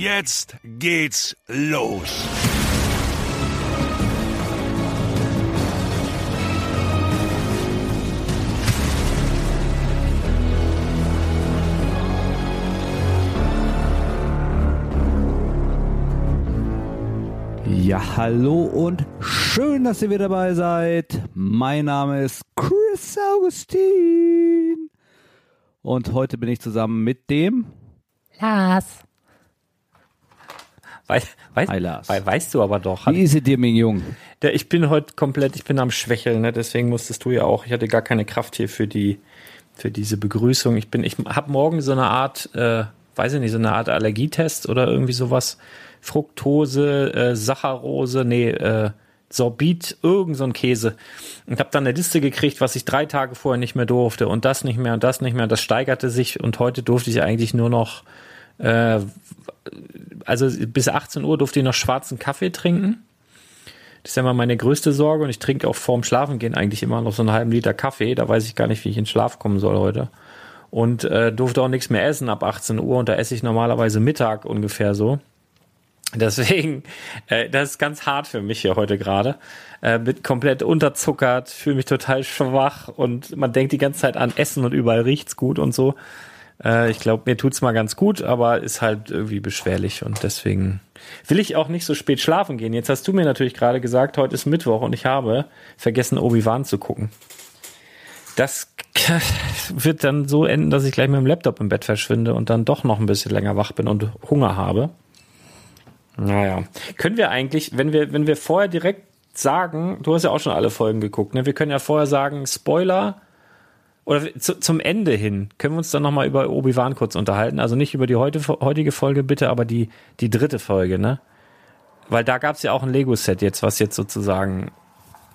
Jetzt geht's los. Ja, hallo und schön, dass ihr wieder dabei seid. Mein Name ist Chris Augustin. Und heute bin ich zusammen mit dem Lars. Weiß, weiß, Hi, Lars. weißt du aber doch. Wie ist es dir, mein Jung? Der, ich bin heute komplett, ich bin am Schwächeln, ne? deswegen musstest du ja auch. Ich hatte gar keine Kraft hier für die, für diese Begrüßung. Ich bin, ich habe morgen so eine Art, äh, weiß ich nicht, so eine Art Allergietest oder irgendwie sowas. Fructose, äh, Saccharose, nee, äh, Sorbit, irgend so ein Käse. Und habe dann eine Liste gekriegt, was ich drei Tage vorher nicht mehr durfte und das nicht mehr und das nicht mehr. Und das steigerte sich und heute durfte ich eigentlich nur noch äh, also bis 18 Uhr durfte ich noch schwarzen Kaffee trinken. Das ist ja immer meine größte Sorge und ich trinke auch vorm Schlafengehen eigentlich immer noch so einen halben Liter Kaffee. Da weiß ich gar nicht, wie ich in Schlaf kommen soll heute. Und äh, durfte auch nichts mehr essen ab 18 Uhr und da esse ich normalerweise Mittag ungefähr so. Deswegen, äh, das ist ganz hart für mich hier heute gerade. Äh, bin komplett unterzuckert, fühle mich total schwach und man denkt die ganze Zeit an Essen und überall riecht's gut und so. Äh, ich glaube, mir tut's mal ganz gut, aber ist halt irgendwie beschwerlich und deswegen will ich auch nicht so spät schlafen gehen. Jetzt hast du mir natürlich gerade gesagt, heute ist Mittwoch und ich habe vergessen, Obi-Wan zu gucken. Das wird dann so enden, dass ich gleich mit dem Laptop im Bett verschwinde und dann doch noch ein bisschen länger wach bin und Hunger habe. Naja. Können wir eigentlich, wenn wir, wenn wir vorher direkt sagen, du hast ja auch schon alle Folgen geguckt, ne? Wir können ja vorher sagen, Spoiler oder zu, zum Ende hin, können wir uns dann nochmal über Obi-Wan kurz unterhalten. Also nicht über die heute, heutige Folge bitte, aber die, die dritte Folge, ne? Weil da gab's ja auch ein Lego-Set jetzt, was jetzt sozusagen,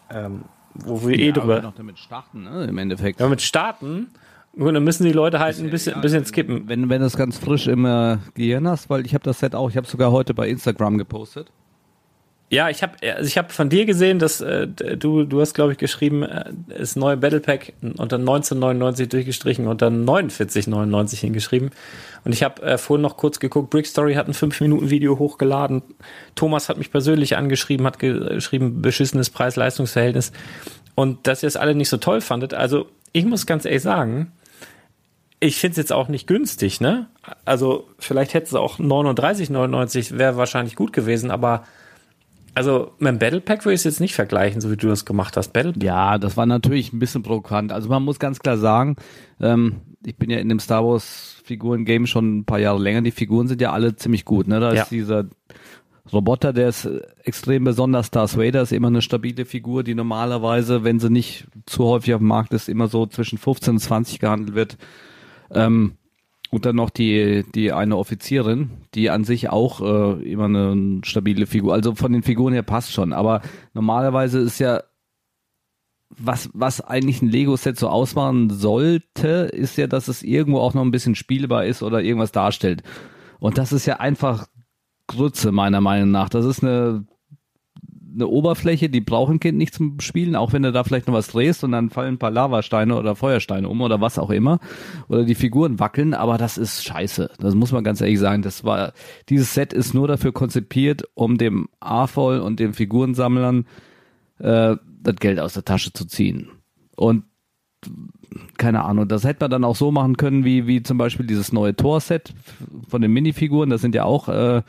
ähm, wo wir eh ja, eh drüber. noch damit starten, ne? Im Endeffekt. Damit starten Gut, dann müssen die Leute halt ein bisschen, ein bisschen skippen. Wenn, wenn du es ganz frisch im äh, Gehirn hast, weil ich habe das Set auch, ich habe sogar heute bei Instagram gepostet. Ja, ich habe also ich hab von dir gesehen, dass äh, du du hast glaube ich geschrieben, äh, das neue Battle Pack und dann 1999 durchgestrichen und dann 4999 hingeschrieben. Und ich habe äh, vorhin noch kurz geguckt, Brick Story hat ein 5 Minuten Video hochgeladen. Thomas hat mich persönlich angeschrieben, hat geschrieben beschissenes Preis-Leistungs-Verhältnis und dass ihr es alle nicht so toll fandet. Also, ich muss ganz ehrlich sagen, ich finde es jetzt auch nicht günstig, ne? Also vielleicht hätte es auch 39,99 wäre wahrscheinlich gut gewesen, aber also mit dem Battle Pack würde ich es jetzt nicht vergleichen, so wie du das gemacht hast. Battle Pack. Ja, das war natürlich ein bisschen provokant. Also man muss ganz klar sagen, ähm, ich bin ja in dem Star Wars Figuren Game schon ein paar Jahre länger. Die Figuren sind ja alle ziemlich gut, ne? Da ja. ist dieser Roboter, der ist extrem besonders. Darth Vader ist immer eine stabile Figur, die normalerweise, wenn sie nicht zu häufig auf dem Markt ist, immer so zwischen 15 und 20 gehandelt wird. Ähm, und dann noch die, die eine Offizierin, die an sich auch äh, immer eine stabile Figur, also von den Figuren her passt schon. Aber normalerweise ist ja, was, was eigentlich ein Lego-Set so ausmachen sollte, ist ja, dass es irgendwo auch noch ein bisschen spielbar ist oder irgendwas darstellt. Und das ist ja einfach Grütze, meiner Meinung nach. Das ist eine eine Oberfläche, die braucht ein Kind nicht zum Spielen, auch wenn du da vielleicht noch was drehst und dann fallen ein paar Lavasteine oder Feuersteine um oder was auch immer. Oder die Figuren wackeln, aber das ist scheiße. Das muss man ganz ehrlich sagen. Das war, dieses Set ist nur dafür konzipiert, um dem AFOL und den Figurensammlern äh, das Geld aus der Tasche zu ziehen. Und keine Ahnung, das hätte man dann auch so machen können, wie, wie zum Beispiel dieses neue Tor-Set von den Minifiguren. Das sind ja auch äh,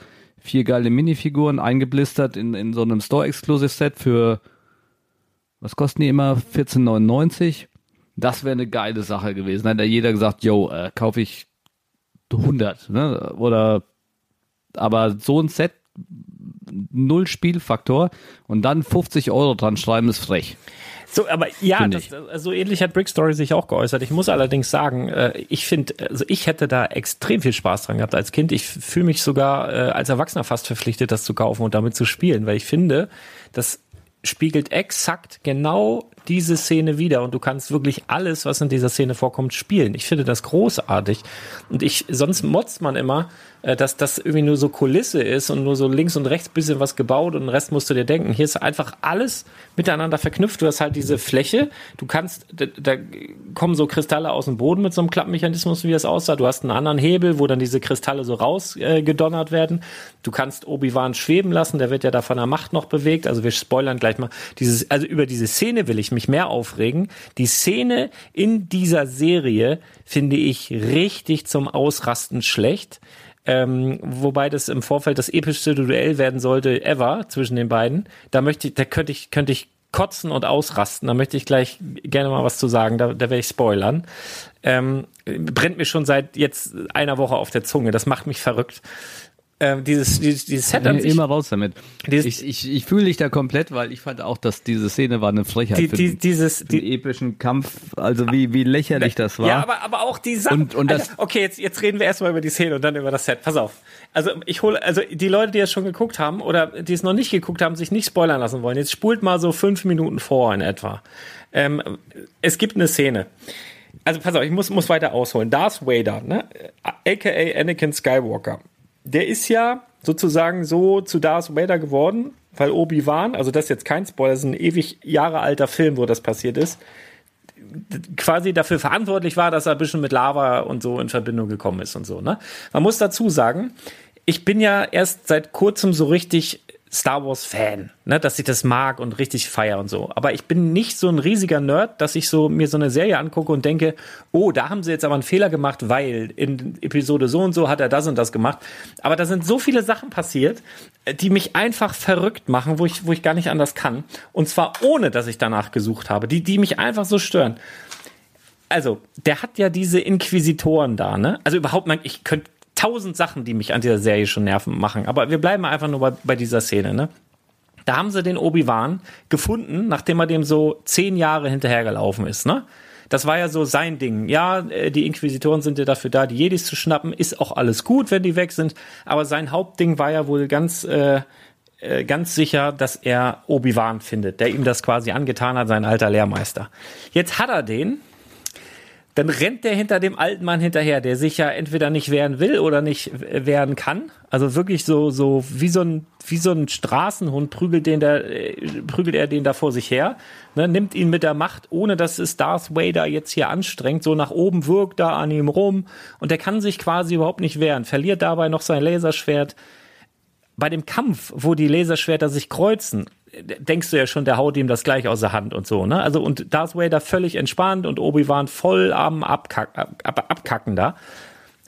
vier geile Minifiguren eingeblistert in, in so einem Store-Exclusive-Set für, was kosten die immer? 14,99. Das wäre eine geile Sache gewesen. Hätte jeder gesagt, yo, äh, kaufe ich 100, ne? Oder, aber so ein Set, null Spielfaktor und dann 50 Euro dran schreiben, ist frech. So, aber ja, das, so ähnlich hat Brick Story sich auch geäußert. Ich muss allerdings sagen, äh, ich finde, also ich hätte da extrem viel Spaß dran gehabt als Kind. Ich fühle mich sogar äh, als Erwachsener fast verpflichtet, das zu kaufen und damit zu spielen, weil ich finde, das spiegelt exakt genau diese Szene wieder und du kannst wirklich alles, was in dieser Szene vorkommt, spielen. Ich finde das großartig. Und ich, sonst motzt man immer, äh, dass das irgendwie nur so Kulisse ist und nur so links und rechts bisschen was gebaut und den Rest musst du dir denken. Hier ist einfach alles miteinander verknüpft. Du hast halt diese Fläche, du kannst, da, da kommen so Kristalle aus dem Boden mit so einem Klappmechanismus, wie das aussah. Du hast einen anderen Hebel, wo dann diese Kristalle so rausgedonnert äh, werden. Du kannst Obi-Wan schweben lassen, der wird ja da von der Macht noch bewegt. Also wir spoilern gleich mal dieses, also über diese Szene will ich mich mehr aufregen. Die Szene in dieser Serie finde ich richtig zum Ausrasten schlecht. Ähm, wobei das im Vorfeld das epischste Duell werden sollte ever zwischen den beiden. Da möchte ich, da könnte ich, könnte ich kotzen und ausrasten. Da möchte ich gleich gerne mal was zu sagen. Da, da werde ich spoilern. Ähm, brennt mir schon seit jetzt einer Woche auf der Zunge. Das macht mich verrückt äh, dieses, dieses, dieses Set an sich. Immer raus damit. ich ich, ich fühle dich da komplett, weil ich fand auch, dass diese Szene war eine Frechheit. Die, die, dieses den die, epischen Kampf, also wie, wie lächerlich das war. Ja, aber, aber auch die Sache. Und, und das, okay, jetzt, jetzt reden wir erstmal über die Szene und dann über das Set. Pass auf. Also ich hole, also die Leute, die es schon geguckt haben oder die es noch nicht geguckt haben, sich nicht spoilern lassen wollen, jetzt spult mal so fünf Minuten vor in etwa. Ähm, es gibt eine Szene. Also pass auf, ich muss, muss weiter ausholen. Darth Vader, ne? aka Anakin Skywalker der ist ja sozusagen so zu Darth Vader geworden, weil Obi-Wan, also das ist jetzt kein Spoiler, das ist ein ewig Jahre alter Film, wo das passiert ist, quasi dafür verantwortlich war, dass er ein bisschen mit Lava und so in Verbindung gekommen ist und so. Ne? Man muss dazu sagen, ich bin ja erst seit kurzem so richtig Star Wars Fan, ne, dass ich das mag und richtig feier und so. Aber ich bin nicht so ein riesiger Nerd, dass ich so mir so eine Serie angucke und denke, oh, da haben sie jetzt aber einen Fehler gemacht, weil in Episode so und so hat er das und das gemacht. Aber da sind so viele Sachen passiert, die mich einfach verrückt machen, wo ich, wo ich gar nicht anders kann. Und zwar ohne, dass ich danach gesucht habe, die, die mich einfach so stören also, der hat ja diese Inquisitoren da, ne? Also überhaupt, ich könnte tausend Sachen, die mich an dieser Serie schon nerven machen. Aber wir bleiben einfach nur bei, bei dieser Szene, ne? Da haben sie den Obi-Wan gefunden, nachdem er dem so zehn Jahre hinterhergelaufen ist, ne? Das war ja so sein Ding. Ja, äh, die Inquisitoren sind ja dafür da, die Jedis zu schnappen. Ist auch alles gut, wenn die weg sind. Aber sein Hauptding war ja wohl ganz, äh, äh ganz sicher, dass er Obi-Wan findet, der ihm das quasi angetan hat, sein alter Lehrmeister. Jetzt hat er den dann rennt der hinter dem alten Mann hinterher, der sich ja entweder nicht wehren will oder nicht wehren kann. Also wirklich so, so wie so ein, wie so ein Straßenhund prügelt den da, äh, prügelt er den da vor sich her, ne, nimmt ihn mit der Macht, ohne dass es Darth Vader jetzt hier anstrengt, so nach oben wirkt da an ihm rum und der kann sich quasi überhaupt nicht wehren, verliert dabei noch sein Laserschwert. Bei dem Kampf, wo die Laserschwerter sich kreuzen, denkst du ja schon, der haut ihm das gleich aus der Hand und so, ne? Also und Darth Vader völlig entspannt und Obi-Wan voll am Abkack, ab, ab, Abkacken da.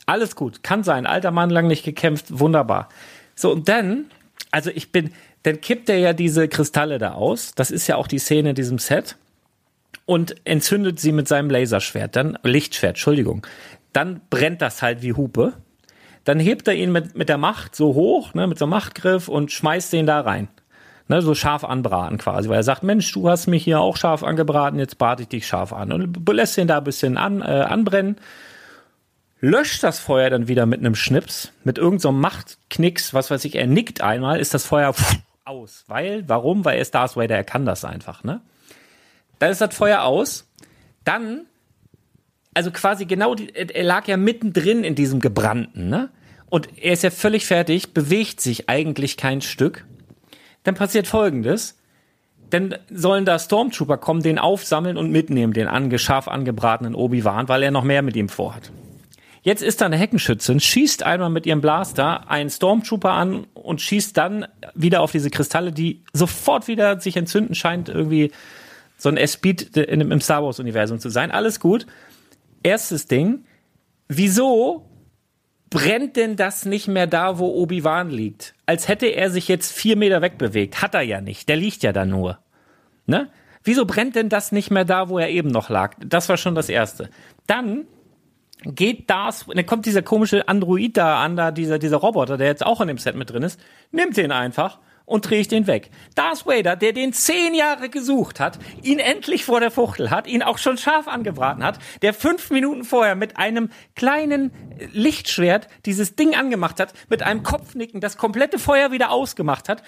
Alles gut, kann sein. Alter Mann lang nicht gekämpft, wunderbar. So und dann, also ich bin, dann kippt er ja diese Kristalle da aus. Das ist ja auch die Szene in diesem Set und entzündet sie mit seinem Laserschwert, dann Lichtschwert, Entschuldigung. Dann brennt das halt wie Hupe. Dann hebt er ihn mit, mit der Macht so hoch, ne, mit so einem Machtgriff und schmeißt den da rein ne, so scharf anbraten quasi, weil er sagt, Mensch, du hast mich hier auch scharf angebraten, jetzt brate ich dich scharf an und lässt ihn da ein bisschen an, äh, anbrennen, löscht das Feuer dann wieder mit einem Schnips, mit irgendeinem so Machtknicks, was weiß ich, er nickt einmal, ist das Feuer aus, weil, warum? Weil er ist Darth Vader, er kann das einfach, ne? Dann ist das Feuer aus, dann also quasi genau, die, er lag ja mittendrin in diesem Gebrannten, ne? Und er ist ja völlig fertig, bewegt sich eigentlich kein Stück dann passiert Folgendes. Dann sollen da Stormtrooper kommen, den aufsammeln und mitnehmen, den angescharf angebratenen Obi-Wan, weil er noch mehr mit ihm vorhat. Jetzt ist da eine Heckenschützin, schießt einmal mit ihrem Blaster einen Stormtrooper an und schießt dann wieder auf diese Kristalle, die sofort wieder sich entzünden scheint, irgendwie so ein S-Speed im Star Wars-Universum zu sein. Alles gut. Erstes Ding. Wieso brennt denn das nicht mehr da, wo Obi-Wan liegt? Als hätte er sich jetzt vier Meter wegbewegt. Hat er ja nicht. Der liegt ja da nur. Ne? Wieso brennt denn das nicht mehr da, wo er eben noch lag? Das war schon das Erste. Dann geht das, dann kommt dieser komische Android da an, da dieser, dieser Roboter, der jetzt auch in dem Set mit drin ist, nimmt den einfach und drehe ich den weg. Darth Vader, der den zehn Jahre gesucht hat, ihn endlich vor der Fuchtel hat, ihn auch schon scharf angebraten hat, der fünf Minuten vorher mit einem kleinen Lichtschwert dieses Ding angemacht hat, mit einem Kopfnicken das komplette Feuer wieder ausgemacht hat,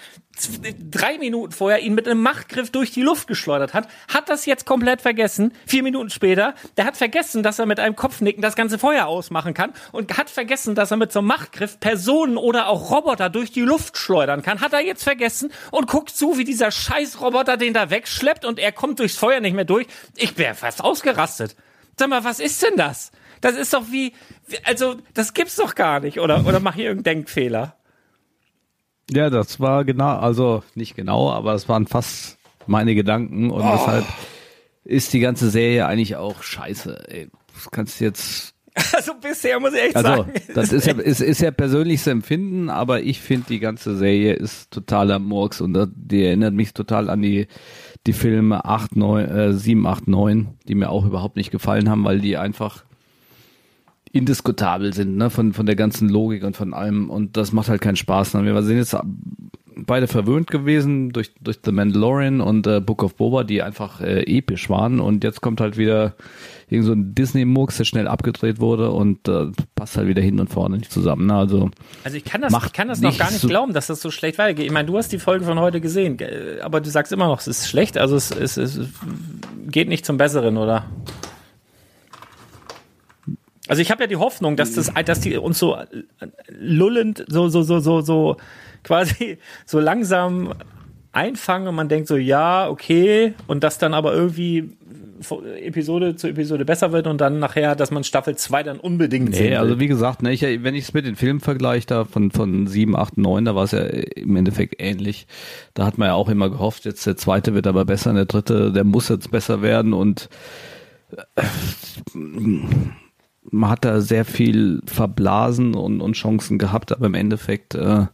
drei Minuten vorher ihn mit einem Machtgriff durch die Luft geschleudert hat, hat das jetzt komplett vergessen. Vier Minuten später, der hat vergessen, dass er mit einem Kopfnicken das ganze Feuer ausmachen kann und hat vergessen, dass er mit so einem Machtgriff Personen oder auch Roboter durch die Luft schleudern kann. Hat er jetzt vergessen und guckt zu, wie dieser Scheißroboter den da wegschleppt und er kommt durchs Feuer nicht mehr durch. Ich wäre fast ausgerastet. Sag mal, was ist denn das? Das ist doch wie, also, das gibt's doch gar nicht, oder, oder mach ich irgendeinen Denkfehler? Ja, das war genau, also nicht genau, aber es waren fast meine Gedanken und oh. deshalb ist die ganze Serie eigentlich auch scheiße. Ey, das kannst du jetzt also bisher muss ich echt also, sagen. Das ist ja, ist, ist ja persönliches Empfinden, aber ich finde die ganze Serie ist totaler Murks und die erinnert mich total an die, die Filme 8, 9, äh, 7, 8, 9, die mir auch überhaupt nicht gefallen haben, weil die einfach indiskutabel sind, ne, von, von der ganzen Logik und von allem. Und das macht halt keinen Spaß. Ne? Wir sind jetzt beide verwöhnt gewesen durch, durch The Mandalorian und äh, Book of Boba, die einfach äh, episch waren. Und jetzt kommt halt wieder irgend so ein Disney-Murks, der schnell abgedreht wurde und äh, passt halt wieder hin und vorne nicht zusammen. Ne? Also, also ich kann das, ich kann das noch gar nicht so glauben, dass das so schlecht weitergeht. Ich meine, du hast die Folge von heute gesehen, aber du sagst immer noch, es ist schlecht, also es, es, es geht nicht zum Besseren, oder? Also ich habe ja die Hoffnung, dass das, dass die uns so lullend, so, so, so, so, so quasi so langsam einfangen und man denkt so, ja, okay, und das dann aber irgendwie Episode zu Episode besser wird und dann nachher, dass man Staffel 2 dann unbedingt nee, sehen will. Also wie gesagt, ne, ich, wenn ich es mit den Filmen vergleiche, da von, von 7, 8, 9, da war es ja im Endeffekt ähnlich. Da hat man ja auch immer gehofft, jetzt der zweite wird aber besser, der dritte, der muss jetzt besser werden und äh, man hat da sehr viel verblasen und, und Chancen gehabt, aber im Endeffekt äh,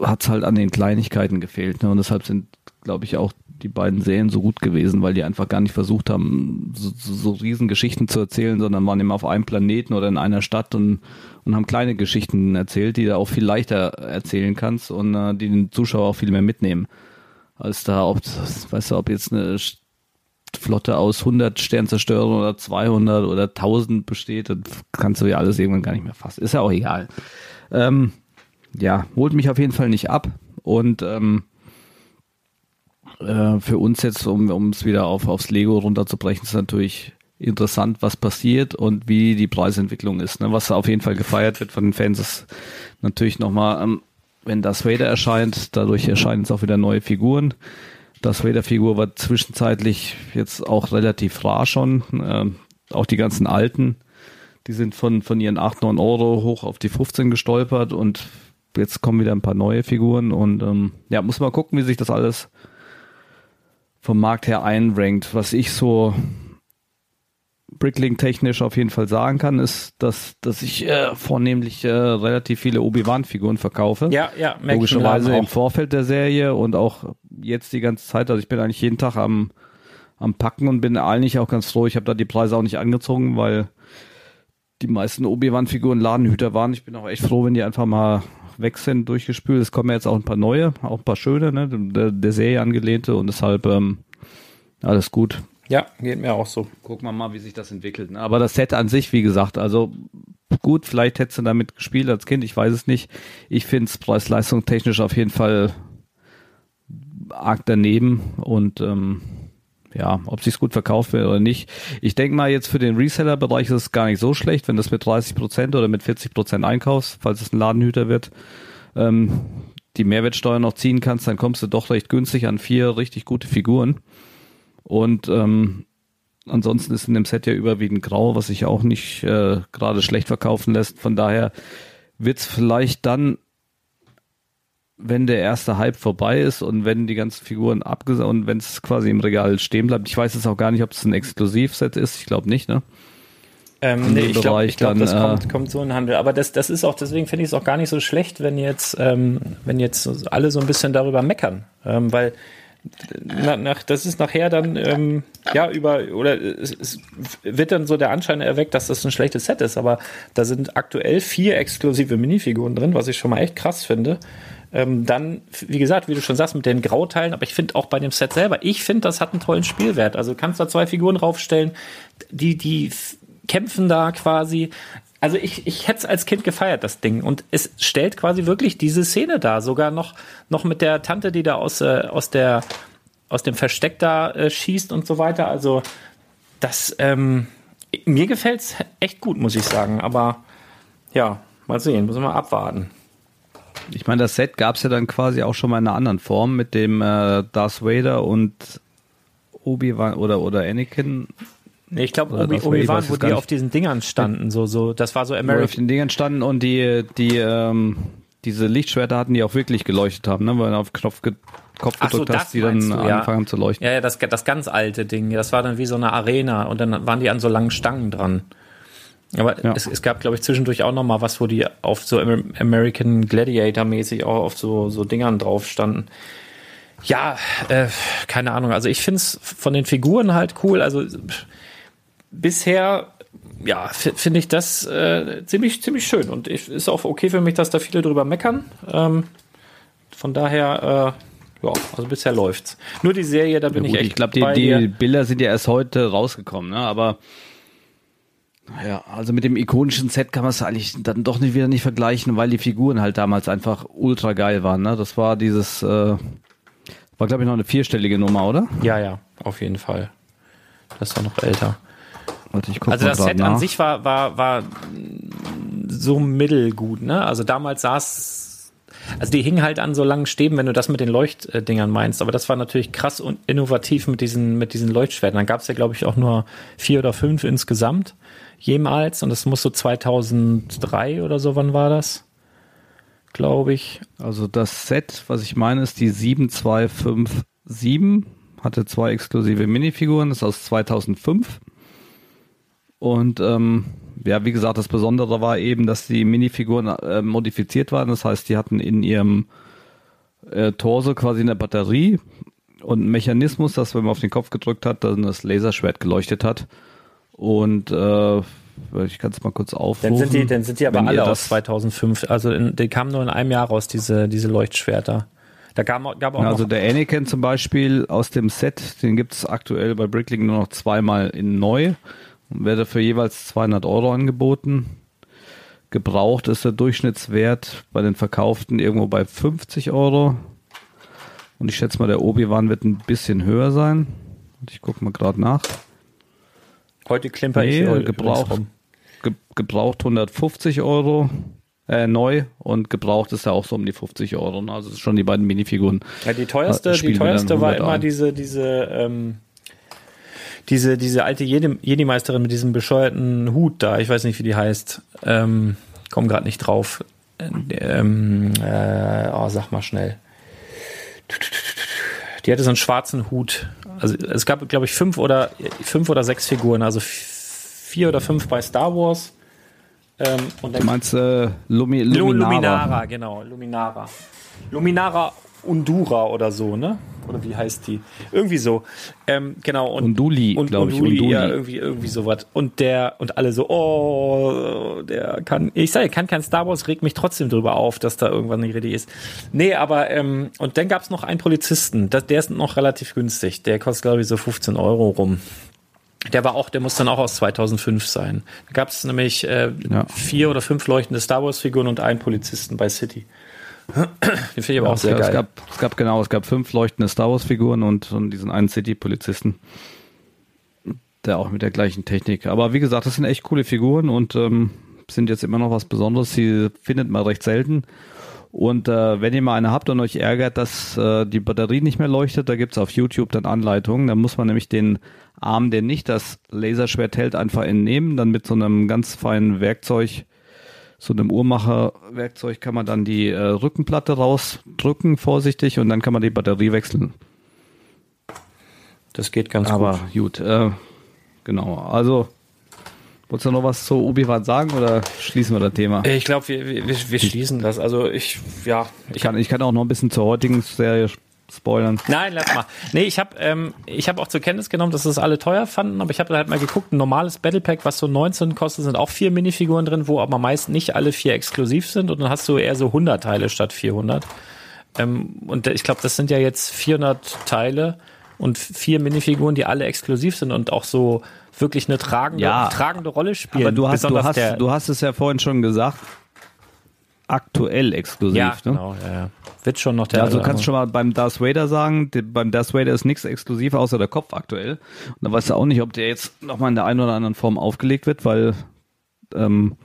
hat es halt an den Kleinigkeiten gefehlt. Ne? Und deshalb sind, glaube ich, auch die beiden Serien so gut gewesen, weil die einfach gar nicht versucht haben, so, so, riesen Geschichten zu erzählen, sondern waren immer auf einem Planeten oder in einer Stadt und, und haben kleine Geschichten erzählt, die du auch viel leichter erzählen kannst und äh, die den Zuschauer auch viel mehr mitnehmen. Als da, ob, weißt du, ob jetzt eine Flotte aus 100 Sternzerstörern oder 200 oder 1000 besteht, das kannst du ja alles irgendwann gar nicht mehr fassen. Ist ja auch egal. Ähm, ja, holt mich auf jeden Fall nicht ab und ähm, äh, für uns jetzt, um es wieder auf, aufs Lego runterzubrechen, ist natürlich interessant, was passiert und wie die Preisentwicklung ist. Ne? Was auf jeden Fall gefeiert wird von den Fans, ist natürlich nochmal, ähm, wenn das Vader erscheint, dadurch erscheinen jetzt auch wieder neue Figuren. Das Vader-Figur war zwischenzeitlich jetzt auch relativ rar schon. Ähm, auch die ganzen alten, die sind von, von ihren 8, 9 Euro hoch auf die 15 gestolpert und jetzt kommen wieder ein paar neue Figuren und ähm, ja, muss mal gucken, wie sich das alles vom Markt her einrankt. Was ich so Bricklink-technisch auf jeden Fall sagen kann, ist, dass, dass ich äh, vornehmlich äh, relativ viele Obi-Wan-Figuren verkaufe. Ja, ja, Logischerweise im Vorfeld der Serie und auch jetzt die ganze Zeit. Also ich bin eigentlich jeden Tag am, am Packen und bin eigentlich auch ganz froh. Ich habe da die Preise auch nicht angezogen, weil die meisten Obi-Wan-Figuren Ladenhüter waren. Ich bin auch echt froh, wenn die einfach mal weg sind, durchgespült. Es kommen jetzt auch ein paar neue, auch ein paar schöne, ne? der, der Serie angelehnte und deshalb ähm, alles gut. Ja, geht mir auch so. Gucken wir mal, wie sich das entwickelt. Ne? Aber das Set an sich, wie gesagt, also gut, vielleicht hättest du damit gespielt als Kind, ich weiß es nicht. Ich finde es preis-leistung technisch auf jeden Fall arg daneben und ähm, ja, ob sich's gut verkauft wird oder nicht. Ich denke mal, jetzt für den Reseller-Bereich ist es gar nicht so schlecht, wenn das mit 30 Prozent oder mit 40 Prozent einkaufst, falls es ein Ladenhüter wird, ähm, die Mehrwertsteuer noch ziehen kannst, dann kommst du doch recht günstig an vier richtig gute Figuren. Und ähm, ansonsten ist in dem Set ja überwiegend grau, was sich auch nicht äh, gerade schlecht verkaufen lässt. Von daher wird's vielleicht dann wenn der erste Hype vorbei ist und wenn die ganzen Figuren abgesagt und wenn es quasi im Regal stehen bleibt. Ich weiß jetzt auch gar nicht, ob es ein Exklusivset ist. Ich glaube nicht, ne? Ähm, nee, ich glaube, glaub, das äh, kommt, kommt, so in Handel. Aber das, das ist auch, deswegen finde ich es auch gar nicht so schlecht, wenn jetzt, ähm, wenn jetzt alle so ein bisschen darüber meckern. Ähm, weil nach, nach, das ist nachher dann, ähm, ja, über, oder es, es, wird dann so der Anschein erweckt, dass das ein schlechtes Set ist. Aber da sind aktuell vier exklusive Minifiguren drin, was ich schon mal echt krass finde. Ähm, dann, wie gesagt, wie du schon sagst, mit den Grauteilen, aber ich finde auch bei dem Set selber, ich finde, das hat einen tollen Spielwert. Also kannst da zwei Figuren raufstellen, die, die kämpfen da quasi. Also ich, ich hätte es als Kind gefeiert, das Ding. Und es stellt quasi wirklich diese Szene da. Sogar noch, noch mit der Tante, die da aus, äh, aus, der, aus dem Versteck da äh, schießt und so weiter. Also das, ähm, mir gefällt's echt gut, muss ich sagen. Aber ja, mal sehen, müssen wir abwarten. Ich meine, das Set gab es ja dann quasi auch schon mal in einer anderen Form mit dem äh, Darth Vader und Obi-Wan oder, oder Anakin. Nee, ich glaube, Obi-Wan, Obi wo die auf diesen Dingern standen, so, so, das war so American. Auf den Dingern standen und die, die, ähm, diese Lichtschwerter hatten, die auch wirklich geleuchtet haben, ne, weil du auf Knopf ge Kopf gedrückt so, hast, die dann du, anfangen ja. zu leuchten. Ja, ja, das, das ganz alte Ding, das war dann wie so eine Arena und dann waren die an so langen Stangen dran. Aber ja. es, es, gab, glaube ich, zwischendurch auch noch mal was, wo die auf so American Gladiator-mäßig auch auf so, so Dingern drauf standen. Ja, äh, keine Ahnung. Also ich finde es von den Figuren halt cool. Also bisher, ja, finde ich das äh, ziemlich, ziemlich schön. Und ich, ist auch okay für mich, dass da viele drüber meckern. Ähm, von daher, äh, ja, also bisher läuft's. Nur die Serie, da bin ja, gut, ich echt. Ich glaube, die, die Bilder sind ja erst heute rausgekommen, ne? Aber ja, also mit dem ikonischen Set kann man es eigentlich dann doch nicht wieder nicht vergleichen, weil die Figuren halt damals einfach ultra geil waren. Ne? Das war dieses, äh, war glaube ich noch eine vierstellige Nummer, oder? Ja, ja, auf jeden Fall. Das war noch älter. Warte, ich also das Set nach. an sich war, war, war so mittelgut, ne? Also damals es Also die hingen halt an so langen Stäben, wenn du das mit den Leuchtdingern meinst. Aber das war natürlich krass und innovativ mit diesen, mit diesen Leuchtschwertern. Dann gab es ja, glaube ich, auch nur vier oder fünf insgesamt jemals. Und das muss so 2003 oder so, wann war das? Glaube ich. Also das Set, was ich meine, ist die 7257. Hatte zwei exklusive Minifiguren, das ist aus 2005. Und ähm, ja, wie gesagt, das Besondere war eben, dass die Minifiguren äh, modifiziert waren. Das heißt, die hatten in ihrem äh, Torso quasi eine Batterie und einen Mechanismus, dass wenn man auf den Kopf gedrückt hat, dann das Laserschwert geleuchtet hat. Und äh, ich kann es mal kurz aufrufen. Dann sind die, dann sind die aber wenn alle aus 2005. Also in, die kamen nur in einem Jahr raus, diese, diese Leuchtschwerter. Da gab, gab auch ja, Also der Anakin zum Beispiel aus dem Set, den gibt es aktuell bei Bricklink nur noch zweimal in neu und werde für jeweils 200 Euro angeboten. Gebraucht ist der Durchschnittswert bei den Verkauften irgendwo bei 50 Euro. Und ich schätze mal, der Obi-Wan wird ein bisschen höher sein. Ich gucke mal gerade nach. Heute klimper nee, ich gebraucht, ge gebraucht 150 Euro äh, neu und gebraucht ist ja auch so um die 50 Euro. Also es ist schon die beiden Minifiguren. Ja, die teuerste, die teuerste war immer diese, diese ähm, diese, diese alte Jedi-Meisterin mit diesem bescheuerten Hut da, ich weiß nicht, wie die heißt, ähm, komm gerade nicht drauf. Ähm, äh, oh, sag mal schnell. Die hatte so einen schwarzen Hut. Also es gab, glaube ich, fünf oder fünf oder sechs Figuren, also vier oder fünf bei Star Wars. Ähm, und du meinst äh, Lumi Luminara. Luminara, genau, Luminara. Luminara Undura oder so, ne? Oder wie heißt die? Irgendwie so. Ähm, genau. Und, Unduli, und, glaube ich. Unduli, ja, irgendwie, irgendwie sowas. Und der, und alle so, oh, der kann, ich sage, kann kein Star Wars, regt mich trotzdem drüber auf, dass da irgendwann eine Rede ist. Nee, aber, ähm, und dann gab's noch einen Polizisten, das, der ist noch relativ günstig. Der kostet, glaube ich, so 15 Euro rum. Der war auch, der muss dann auch aus 2005 sein. Da gab es nämlich äh, ja. vier oder fünf leuchtende Star Wars Figuren und einen Polizisten bei City. Den finde ich aber ja, auch sehr es geil. Gab, es gab genau, es gab fünf leuchtende Star Wars Figuren und, und diesen einen City-Polizisten, der auch mit der gleichen Technik. Aber wie gesagt, das sind echt coole Figuren und ähm, sind jetzt immer noch was Besonderes. Sie findet man recht selten. Und äh, wenn ihr mal eine habt und euch ärgert, dass äh, die Batterie nicht mehr leuchtet, da gibt's auf YouTube dann Anleitungen. Da muss man nämlich den Arm, der nicht das Laserschwert hält, einfach entnehmen, dann mit so einem ganz feinen Werkzeug so einem Uhrmacherwerkzeug kann man dann die äh, Rückenplatte rausdrücken, vorsichtig, und dann kann man die Batterie wechseln. Das geht ganz Aber gut. gut äh, genau, also Wolltest du noch was zu Obi-Wan sagen oder schließen wir das Thema? Ich glaube, wir, wir, wir schließen das. Also ich, ja. Ich kann, ich kann auch noch ein bisschen zur heutigen Serie spoilern. Nein, lass mal. Nee, ich habe ähm, ich hab auch zur Kenntnis genommen, dass das alle teuer fanden, aber ich habe halt mal geguckt, ein normales Battle Pack, was so 19 kostet, sind auch vier Minifiguren drin, wo aber meist nicht alle vier exklusiv sind und dann hast du eher so 100 Teile statt 400. Ähm, und ich glaube, das sind ja jetzt 400 Teile und vier Minifiguren, die alle exklusiv sind und auch so wirklich eine tragende, ja, tragende Rolle spielen. Aber du hast, du hast, du hast es ja vorhin schon gesagt, aktuell exklusiv. Ja, ne? genau, ja, ja. Wird schon noch der. Ja, also du kannst schon mal beim Darth Vader sagen, die, beim Darth Vader ist nichts exklusiv außer der Kopf aktuell. Und da weißt du auch nicht, ob der jetzt nochmal in der einen oder anderen Form aufgelegt wird, weil ähm,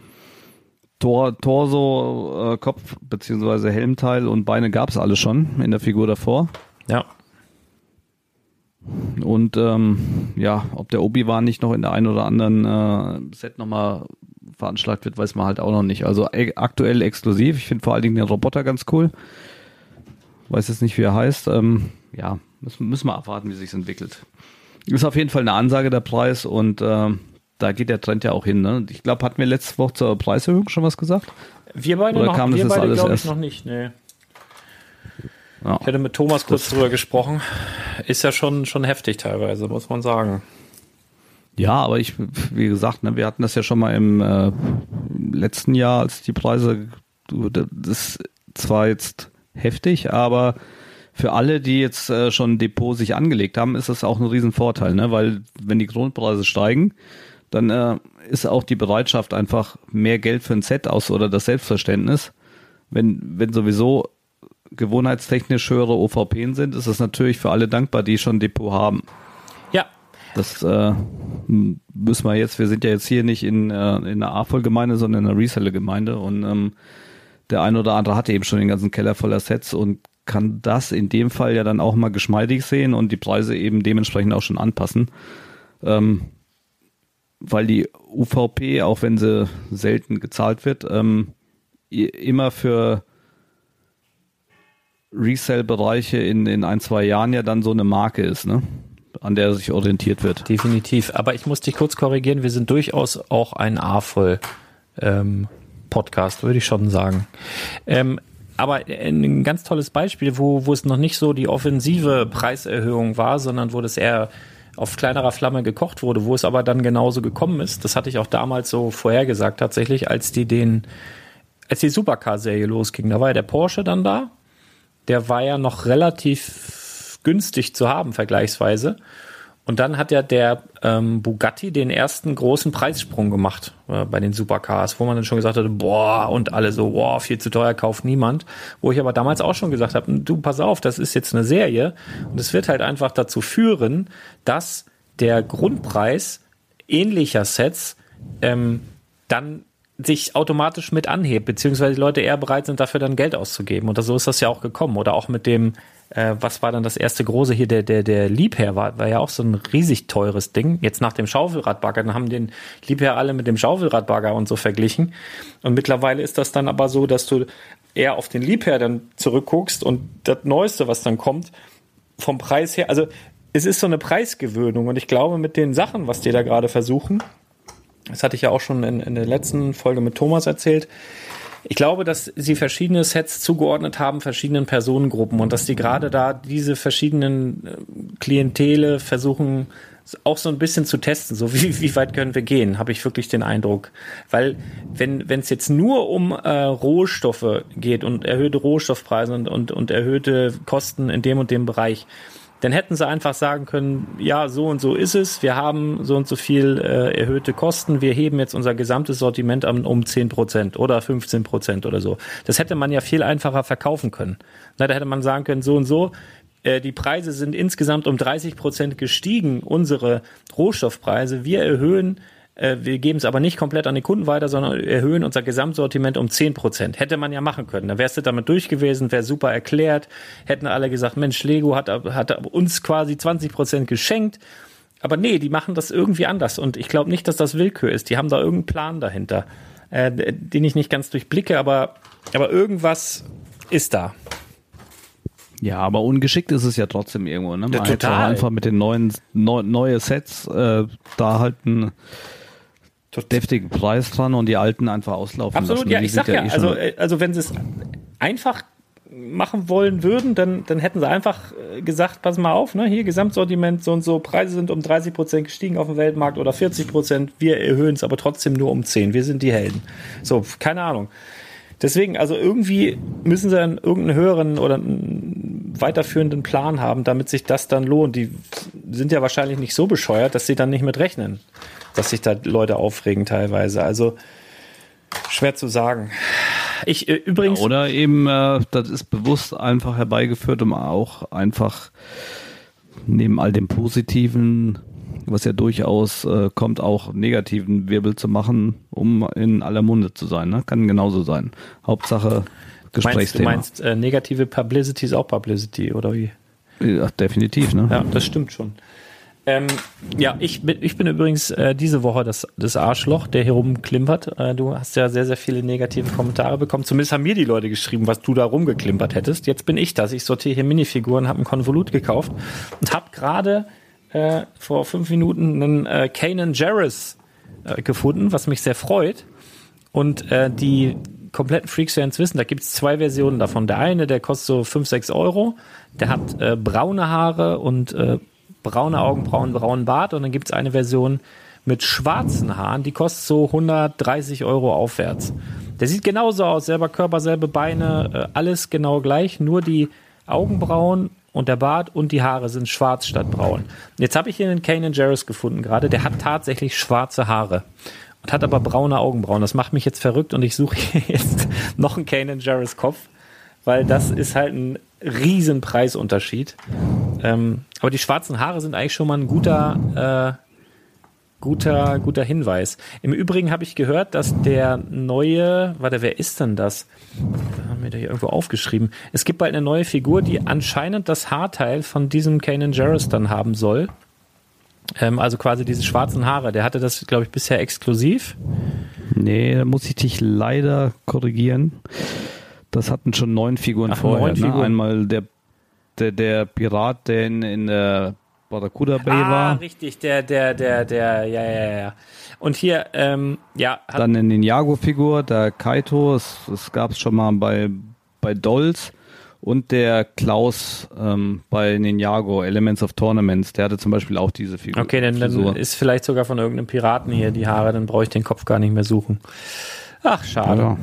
Tor, Torso, äh, Kopf beziehungsweise Helmteil und Beine gab es alle schon in der Figur davor. Ja. Und ähm, ja, ob der Obi-Wan nicht noch in der einen oder anderen äh, Set nochmal veranschlagt wird, weiß man halt auch noch nicht. Also e aktuell exklusiv. Ich finde vor allen Dingen den Roboter ganz cool. Weiß jetzt nicht, wie er heißt. Ähm, ja, müssen, müssen wir abwarten, wie sich entwickelt. Ist auf jeden Fall eine Ansage der Preis und äh, da geht der Trend ja auch hin. Ne? Ich glaube, hatten wir letzte Woche zur Preiserhöhung schon was gesagt? Wir beide Oder noch, kam wir das beide, glaube ich, noch nicht. Nee. Ja. Ich hätte mit Thomas kurz das drüber gesprochen. Ist ja schon, schon heftig teilweise, muss man sagen. Ja, aber ich, wie gesagt, ne, wir hatten das ja schon mal im äh, letzten Jahr, als die Preise, das ist zwar jetzt heftig, aber für alle, die jetzt äh, schon ein Depot sich angelegt haben, ist das auch ein Riesenvorteil, ne? weil wenn die Grundpreise steigen, dann äh, ist auch die Bereitschaft einfach mehr Geld für ein Set aus oder das Selbstverständnis. Wenn, wenn sowieso gewohnheitstechnisch höhere OVP sind, ist es natürlich für alle dankbar, die schon ein Depot haben. Das äh, müssen wir jetzt, wir sind ja jetzt hier nicht in, äh, in einer A-Vollgemeinde, sondern in einer Reseller-Gemeinde und ähm, der eine oder andere hatte eben schon den ganzen Keller voller Sets und kann das in dem Fall ja dann auch mal geschmeidig sehen und die Preise eben dementsprechend auch schon anpassen. Ähm, weil die UVP, auch wenn sie selten gezahlt wird, ähm, immer für Resell-Bereiche in, in ein, zwei Jahren ja dann so eine Marke ist, ne? An der sich orientiert wird. Definitiv. Aber ich muss dich kurz korrigieren, wir sind durchaus auch ein A-voll ähm, Podcast, würde ich schon sagen. Ähm, aber ein ganz tolles Beispiel, wo, wo es noch nicht so die offensive Preiserhöhung war, sondern wo das eher auf kleinerer Flamme gekocht wurde, wo es aber dann genauso gekommen ist. Das hatte ich auch damals so vorhergesagt tatsächlich, als die den, als die Supercar-Serie losging. Da war ja der Porsche dann da. Der war ja noch relativ günstig zu haben vergleichsweise. Und dann hat ja der ähm, Bugatti den ersten großen Preissprung gemacht äh, bei den Supercars, wo man dann schon gesagt hatte, boah, und alle so, boah, viel zu teuer, kauft niemand. Wo ich aber damals auch schon gesagt habe, du, pass auf, das ist jetzt eine Serie und es wird halt einfach dazu führen, dass der Grundpreis ähnlicher Sets ähm, dann sich automatisch mit anhebt, beziehungsweise die Leute eher bereit sind, dafür dann Geld auszugeben. Und so ist das ja auch gekommen. Oder auch mit dem äh, was war dann das erste große hier, der, der, der Liebherr war, war ja auch so ein riesig teures Ding. Jetzt nach dem Schaufelradbagger, dann haben den Liebherr alle mit dem Schaufelradbagger und so verglichen. Und mittlerweile ist das dann aber so, dass du eher auf den Liebherr dann zurückguckst und das Neueste, was dann kommt, vom Preis her, also es ist so eine Preisgewöhnung und ich glaube mit den Sachen, was die da gerade versuchen, das hatte ich ja auch schon in, in der letzten Folge mit Thomas erzählt, ich glaube, dass sie verschiedene Sets zugeordnet haben, verschiedenen Personengruppen und dass die gerade da diese verschiedenen äh, Klientele versuchen, auch so ein bisschen zu testen, so wie, wie weit können wir gehen, habe ich wirklich den Eindruck. Weil wenn wenn es jetzt nur um äh, Rohstoffe geht und erhöhte Rohstoffpreise und, und, und erhöhte Kosten in dem und dem Bereich, dann hätten sie einfach sagen können, ja, so und so ist es, wir haben so und so viel äh, erhöhte Kosten, wir heben jetzt unser gesamtes Sortiment um, um 10 Prozent oder 15 Prozent oder so. Das hätte man ja viel einfacher verkaufen können. Na, da hätte man sagen können, so und so, äh, die Preise sind insgesamt um 30 Prozent gestiegen, unsere Rohstoffpreise, wir erhöhen äh, wir geben es aber nicht komplett an die Kunden weiter, sondern erhöhen unser Gesamtsortiment um 10 Prozent. Hätte man ja machen können. Da wärst du damit durch gewesen, wäre super erklärt. Hätten alle gesagt, Mensch, Lego hat, hat uns quasi 20 Prozent geschenkt. Aber nee, die machen das irgendwie anders. Und ich glaube nicht, dass das Willkür ist. Die haben da irgendeinen Plan dahinter, äh, den ich nicht ganz durchblicke, aber, aber irgendwas ist da. Ja, aber ungeschickt ist es ja trotzdem irgendwo. Ne? Man ja, total. einfach mit den neuen neu, neue Sets äh, da halt ein deftigen Preis dran und die alten einfach auslaufen Absolut, lassen. ja, ich sag ja, eh also, äh, also wenn sie es einfach machen wollen würden, dann, dann hätten sie einfach äh, gesagt, pass mal auf, ne, hier Gesamtsortiment so und so, Preise sind um 30 Prozent gestiegen auf dem Weltmarkt oder 40 Prozent, wir erhöhen es aber trotzdem nur um 10, wir sind die Helden. So, keine Ahnung. Deswegen, also irgendwie müssen sie dann irgendeinen höheren oder einen weiterführenden Plan haben, damit sich das dann lohnt. Die sind ja wahrscheinlich nicht so bescheuert, dass sie dann nicht mit rechnen dass sich da Leute aufregen teilweise. Also schwer zu sagen. Ich äh, übrigens. Ja, oder eben, äh, das ist bewusst einfach herbeigeführt, um auch einfach neben all dem Positiven, was ja durchaus äh, kommt, auch negativen Wirbel zu machen, um in aller Munde zu sein. Ne? Kann genauso sein. Hauptsache Gesprächsthema. Du meinst, du meinst äh, negative Publicity ist auch Publicity, oder wie? Ja, definitiv, ne? Ja, das stimmt schon. Ähm, ja, ich bin, ich bin übrigens äh, diese Woche das, das Arschloch, der hier rumklimpert. Äh, du hast ja sehr, sehr viele negative Kommentare bekommen. Zumindest haben mir die Leute geschrieben, was du da rumgeklimpert hättest. Jetzt bin ich das. Ich sortiere hier Minifiguren, habe ein Konvolut gekauft und habe gerade äh, vor fünf Minuten einen äh, Kanan Jarrus äh, gefunden, was mich sehr freut. Und äh, die kompletten Freaks werden es wissen, da gibt es zwei Versionen davon. Der eine, der kostet so 5, 6 Euro. Der hat äh, braune Haare und äh, braune Augenbrauen, braunen Bart und dann gibt es eine Version mit schwarzen Haaren, die kostet so 130 Euro aufwärts. Der sieht genauso aus, selber Körper, selbe Beine, äh, alles genau gleich, nur die Augenbrauen und der Bart und die Haare sind schwarz statt braun. Jetzt habe ich hier einen Kanan Jarrus gefunden gerade, der hat tatsächlich schwarze Haare und hat aber braune Augenbrauen. Das macht mich jetzt verrückt und ich suche jetzt noch einen Kanan Jarrus Kopf, weil das ist halt ein riesen Preisunterschied. Ähm, aber die schwarzen Haare sind eigentlich schon mal ein guter, Guter, guter Hinweis. Im Übrigen habe ich gehört, dass der neue, warte, wer ist denn das? Da haben wir da hier irgendwo aufgeschrieben. Es gibt bald eine neue Figur, die anscheinend das Haarteil von diesem Kanan Jarrus dann haben soll. Ähm, also quasi diese schwarzen Haare. Der hatte das, glaube ich, bisher exklusiv. Nee, da muss ich dich leider korrigieren. Das hatten schon neun Figuren Ach, vorher. Neun ne? Figuren. Einmal der, der, der Pirat, der in, in der Barracuda Bay ah, war. richtig, der, der, der, der, ja, ja, ja. Und hier, ähm, ja. Dann in den Jago-Figur, der Kaito, das gab es schon mal bei, bei Dolls. Und der Klaus ähm, bei Ninjago, Elements of Tournaments, der hatte zum Beispiel auch diese Figur. Okay, dann, dann ist vielleicht sogar von irgendeinem Piraten hier die Haare, dann brauche ich den Kopf gar nicht mehr suchen. Ach, schade. Ja.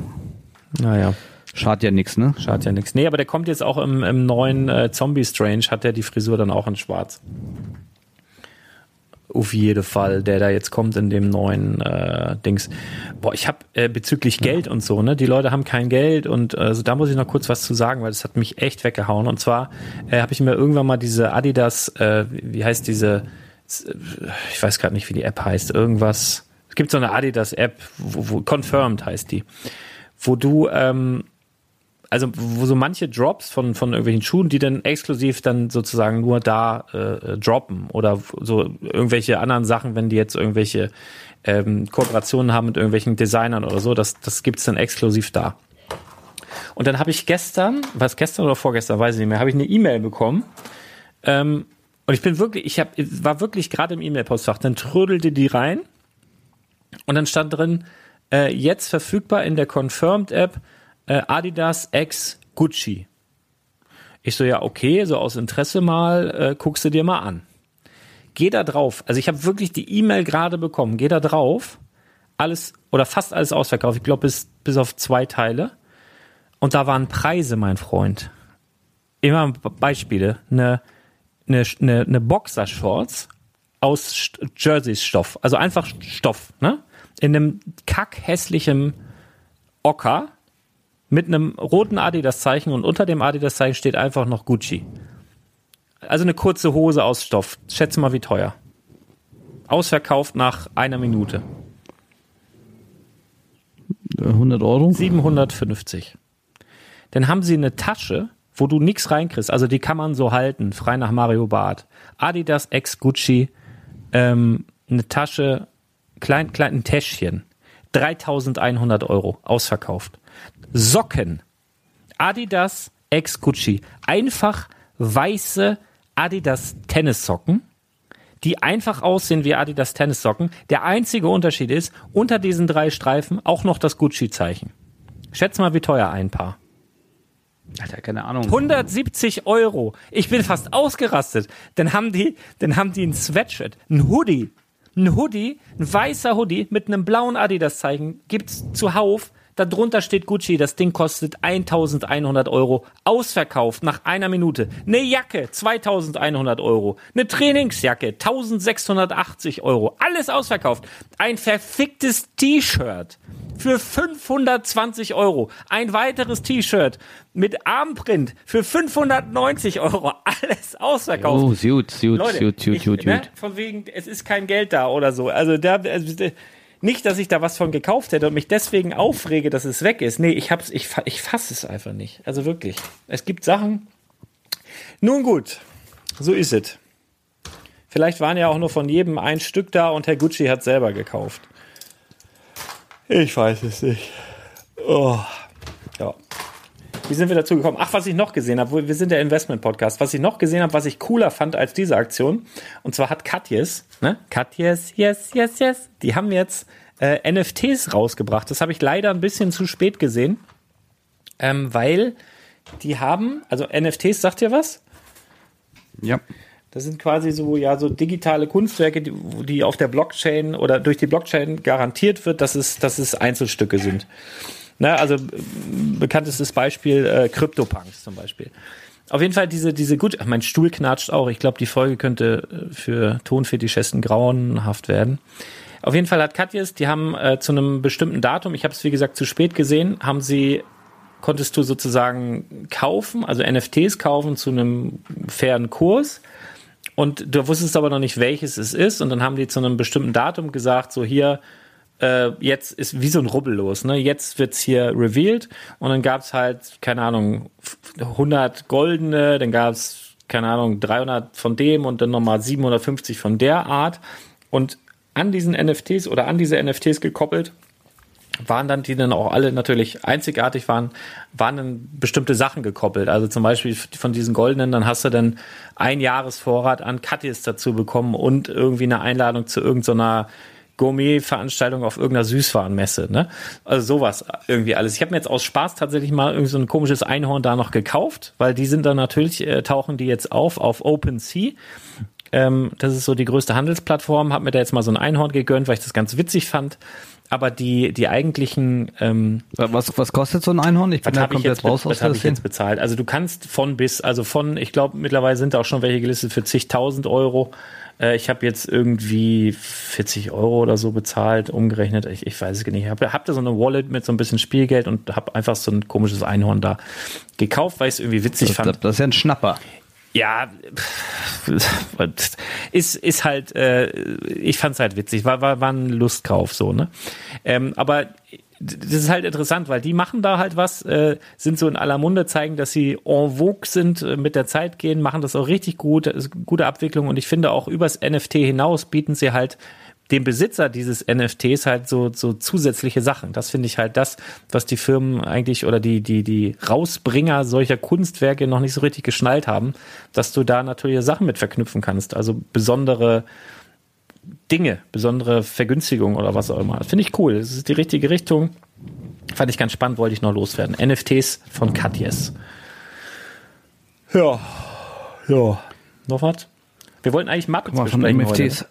Naja. Schadet ja nichts, ne? Schadet ja nichts. Nee, aber der kommt jetzt auch im, im neuen äh, Zombie Strange, hat der die Frisur dann auch in schwarz. Auf jeden Fall, der da jetzt kommt in dem neuen äh, Dings. Boah, ich habe äh, bezüglich Geld und so, ne? Die Leute haben kein Geld und äh, also da muss ich noch kurz was zu sagen, weil das hat mich echt weggehauen. Und zwar äh, habe ich mir irgendwann mal diese Adidas, äh, wie heißt diese, ich weiß gerade nicht, wie die App heißt, irgendwas. Es gibt so eine Adidas-App, wo, wo Confirmed heißt die, wo du ähm, also wo so manche Drops von, von irgendwelchen Schuhen, die dann exklusiv dann sozusagen nur da äh, droppen oder so irgendwelche anderen Sachen, wenn die jetzt irgendwelche ähm, Kooperationen haben mit irgendwelchen Designern oder so, das, das gibt's dann exklusiv da. Und dann habe ich gestern, was gestern oder vorgestern, weiß ich nicht mehr, habe ich eine E-Mail bekommen. Ähm, und ich bin wirklich, ich hab, war wirklich gerade im E-Mail-Postfach, dann trödelte die rein und dann stand drin, äh, jetzt verfügbar in der Confirmed-App äh, Adidas X Gucci. Ich so, ja, okay, so aus Interesse mal, äh, guckst du dir mal an. Geh da drauf. Also ich habe wirklich die E-Mail gerade bekommen. Geh da drauf. Alles oder fast alles ausverkauft. Ich glaube, bis, bis auf zwei Teile. Und da waren Preise, mein Freund. Immer Beispiele. Eine, eine, eine, eine Boxershorts aus Jerseys-Stoff. Also einfach Stoff, ne? In einem kackhässlichen Ocker mit einem roten Adidas-Zeichen und unter dem Adidas-Zeichen steht einfach noch Gucci. Also eine kurze Hose aus Stoff. Schätze mal, wie teuer. Ausverkauft nach einer Minute. 100 Euro? 750. Dann haben sie eine Tasche, wo du nichts reinkriegst. Also die kann man so halten, frei nach Mario Barth. Adidas X Gucci, ähm, eine Tasche, klein, klein, ein Täschchen. 3100 Euro, ausverkauft. Socken. Adidas Ex Gucci. Einfach weiße Adidas Tennissocken, die einfach aussehen wie Adidas Tennissocken. Der einzige Unterschied ist, unter diesen drei Streifen auch noch das Gucci-Zeichen. Schätz mal, wie teuer ein Paar. Alter, keine Ahnung. 170 Euro. Ich bin fast ausgerastet. Dann haben die, dann haben die ein Sweatshirt, ein Hoodie, ein Hoodie, ein weißer Hoodie mit einem blauen Adidas-Zeichen gibt's zuhauf Darunter steht Gucci, das Ding kostet 1100 Euro, ausverkauft nach einer Minute. Eine Jacke, 2100 Euro. Eine Trainingsjacke, 1680 Euro. Alles ausverkauft. Ein verficktes T-Shirt für 520 Euro. Ein weiteres T-Shirt mit Armprint für 590 Euro. Alles ausverkauft. Oh, gut, gut, Leute, gut, gut, gut, ne, Von wegen, es ist kein Geld da oder so. Also da, also, nicht, dass ich da was von gekauft hätte und mich deswegen aufrege, dass es weg ist. Nee, ich hab's, ich, ich fasse es einfach nicht. Also wirklich. Es gibt Sachen. Nun gut, so ist es. Vielleicht waren ja auch nur von jedem ein Stück da und Herr Gucci hat selber gekauft. Ich weiß es nicht. Oh. Ja. Wie sind wir dazu gekommen? Ach, was ich noch gesehen habe, wir sind der Investment-Podcast. Was ich noch gesehen habe, was ich cooler fand als diese Aktion, und zwar hat Katjes, ne? Katjes, yes, yes, yes, die haben jetzt äh, NFTs rausgebracht. Das habe ich leider ein bisschen zu spät gesehen, ähm, weil die haben, also NFTs, sagt ihr was? Ja. Das sind quasi so, ja, so digitale Kunstwerke, die, die auf der Blockchain oder durch die Blockchain garantiert wird, dass es, dass es Einzelstücke sind. Ne, also bekanntestes Beispiel äh, CryptoPunks zum Beispiel. Auf jeden Fall diese, diese gut, mein Stuhl knatscht auch. Ich glaube, die Folge könnte äh, für Tonfetischisten grauenhaft werden. Auf jeden Fall hat Katjes, die haben äh, zu einem bestimmten Datum, ich habe es wie gesagt zu spät gesehen, haben sie, konntest du sozusagen kaufen, also NFTs kaufen zu einem fairen Kurs. und du wusstest aber noch nicht, welches es ist. Und dann haben die zu einem bestimmten Datum gesagt, so hier, äh, jetzt ist wie so ein Rubbel los. Ne? Jetzt wird's hier revealed und dann gab's halt, keine Ahnung, 100 goldene, dann gab's keine Ahnung, 300 von dem und dann nochmal 750 von der Art. Und an diesen NFTs oder an diese NFTs gekoppelt waren dann, die dann auch alle natürlich einzigartig waren, waren dann bestimmte Sachen gekoppelt. Also zum Beispiel von diesen goldenen, dann hast du dann ein Jahresvorrat an Katis dazu bekommen und irgendwie eine Einladung zu irgendeiner Gourmet-Veranstaltung auf irgendeiner Süßwarenmesse, ne? Also sowas irgendwie alles. Ich habe mir jetzt aus Spaß tatsächlich mal irgendwie so ein komisches Einhorn da noch gekauft, weil die sind dann natürlich, äh, tauchen die jetzt auf auf OpenSea. Ähm, das ist so die größte Handelsplattform. Hab mir da jetzt mal so ein Einhorn gegönnt, weil ich das ganz witzig fand. Aber die, die eigentlichen ähm, was, was kostet so ein Einhorn? Ich bin da komplett raus aus habe ich jetzt bezahlt. Also du kannst von bis, also von, ich glaube mittlerweile sind da auch schon welche gelistet für zigtausend Euro. Äh, ich habe jetzt irgendwie 40 Euro oder so bezahlt, umgerechnet. Ich, ich weiß es nicht. Ich habe hab da so eine Wallet mit so ein bisschen Spielgeld und habe einfach so ein komisches Einhorn da gekauft, weil ich es irgendwie witzig das, fand. Das ist ja ein Schnapper. Ja, ist, ist halt, äh, ich fand es halt witzig, war, war, war ein Lustkauf so, ne? Ähm, aber das ist halt interessant, weil die machen da halt was, äh, sind so in aller Munde, zeigen, dass sie en vogue sind, äh, mit der Zeit gehen, machen das auch richtig gut, gute Abwicklung und ich finde auch übers NFT hinaus bieten sie halt dem Besitzer dieses NFTs halt so, so zusätzliche Sachen. Das finde ich halt das, was die Firmen eigentlich oder die, die, die Rausbringer solcher Kunstwerke noch nicht so richtig geschnallt haben, dass du da natürlich Sachen mit verknüpfen kannst. Also besondere Dinge, besondere Vergünstigung oder was auch immer. Finde ich cool. Das ist die richtige Richtung. Fand ich ganz spannend, wollte ich noch loswerden. NFTs von Katjes. Ja, ja. Noch was? Wir wollten eigentlich Mappen besprechen von NFTs. Heute,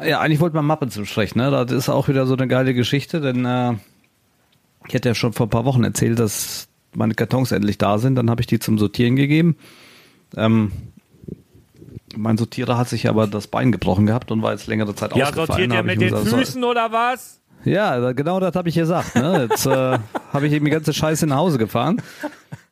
ne? Ja, eigentlich wollten wir Mappen besprechen. Ne? Das ist auch wieder so eine geile Geschichte, denn äh, ich hätte ja schon vor ein paar Wochen erzählt, dass meine Kartons endlich da sind. Dann habe ich die zum Sortieren gegeben. Ähm, mein Sortierer hat sich aber das Bein gebrochen gehabt und war jetzt längere Zeit ja, ausgefallen. Ja, sortiert ihr mit den gesagt, Füßen so, oder was? Ja, genau das habe ich gesagt. Ne? Jetzt äh, habe ich eben die ganze Scheiße nach Hause gefahren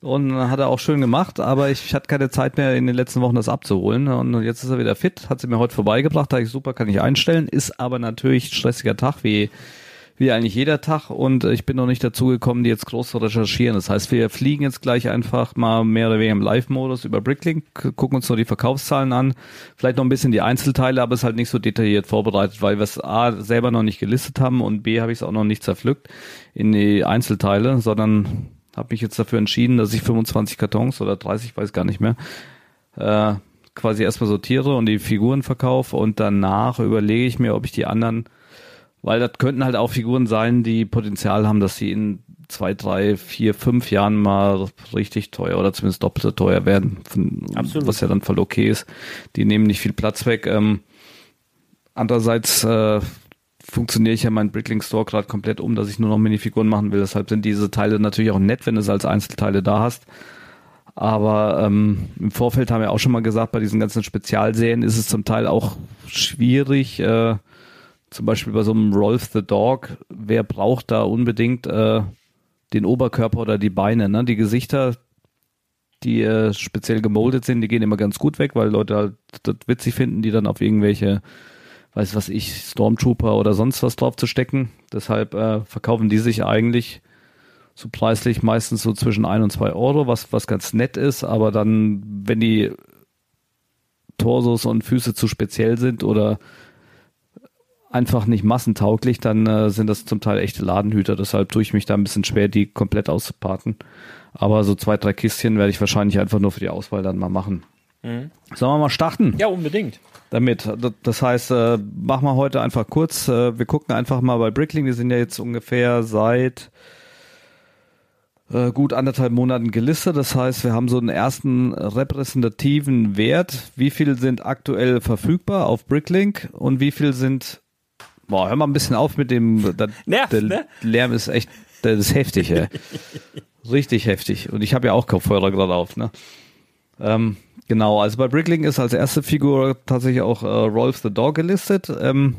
und hat er auch schön gemacht, aber ich hatte keine Zeit mehr in den letzten Wochen das abzuholen und jetzt ist er wieder fit, hat sie mir heute vorbeigebracht, da ich super, kann ich einstellen, ist aber natürlich stressiger Tag wie wie eigentlich jeder Tag und ich bin noch nicht dazu gekommen, die jetzt groß zu recherchieren. Das heißt, wir fliegen jetzt gleich einfach mal mehr oder weniger im Live-Modus über Bricklink, gucken uns nur die Verkaufszahlen an, vielleicht noch ein bisschen die Einzelteile, aber es ist halt nicht so detailliert vorbereitet, weil wir es A selber noch nicht gelistet haben und B habe ich es auch noch nicht zerpflückt in die Einzelteile, sondern habe mich jetzt dafür entschieden, dass ich 25 Kartons oder 30, weiß gar nicht mehr, äh, quasi erstmal sortiere und die Figuren verkaufe und danach überlege ich mir, ob ich die anderen weil das könnten halt auch Figuren sein, die Potenzial haben, dass sie in zwei, drei, vier, fünf Jahren mal richtig teuer oder zumindest doppelt so teuer werden, Absolut. was ja dann voll okay ist. Die nehmen nicht viel Platz weg. Ähm, andererseits äh, funktioniere ich ja meinen Bricklink Store gerade komplett um, dass ich nur noch Minifiguren machen will. Deshalb sind diese Teile natürlich auch nett, wenn du es als Einzelteile da hast. Aber ähm, im Vorfeld haben wir auch schon mal gesagt, bei diesen ganzen Spezialserien ist es zum Teil auch schwierig, äh, zum Beispiel bei so einem Rolf the Dog, wer braucht da unbedingt äh, den Oberkörper oder die Beine? Ne? Die Gesichter, die äh, speziell gemoldet sind, die gehen immer ganz gut weg, weil Leute halt das witzig finden, die dann auf irgendwelche, weiß was ich, Stormtrooper oder sonst was drauf zu stecken. Deshalb äh, verkaufen die sich eigentlich so preislich meistens so zwischen ein und zwei Euro, was, was ganz nett ist, aber dann, wenn die Torsos und Füße zu speziell sind oder einfach nicht massentauglich, dann äh, sind das zum Teil echte Ladenhüter. Deshalb tue ich mich da ein bisschen schwer, die komplett auszuparten. Aber so zwei, drei Kistchen werde ich wahrscheinlich einfach nur für die Auswahl dann mal machen. Mhm. Sollen wir mal starten? Ja, unbedingt. Damit. Das heißt, äh, machen wir heute einfach kurz. Äh, wir gucken einfach mal bei Brickling. Wir sind ja jetzt ungefähr seit äh, gut anderthalb Monaten gelistet. Das heißt, wir haben so einen ersten repräsentativen Wert. Wie viel sind aktuell verfügbar auf Bricklink und wie viel sind Boah, hör mal ein bisschen auf mit dem. Da, Nervt, der ne? Lärm ist echt, das ist heftig, ey. Richtig heftig. Und ich habe ja auch Kopfhörer gerade auf, ne? Ähm, genau, also bei Brickling ist als erste Figur tatsächlich auch äh, Rolf the Dog gelistet. Ähm,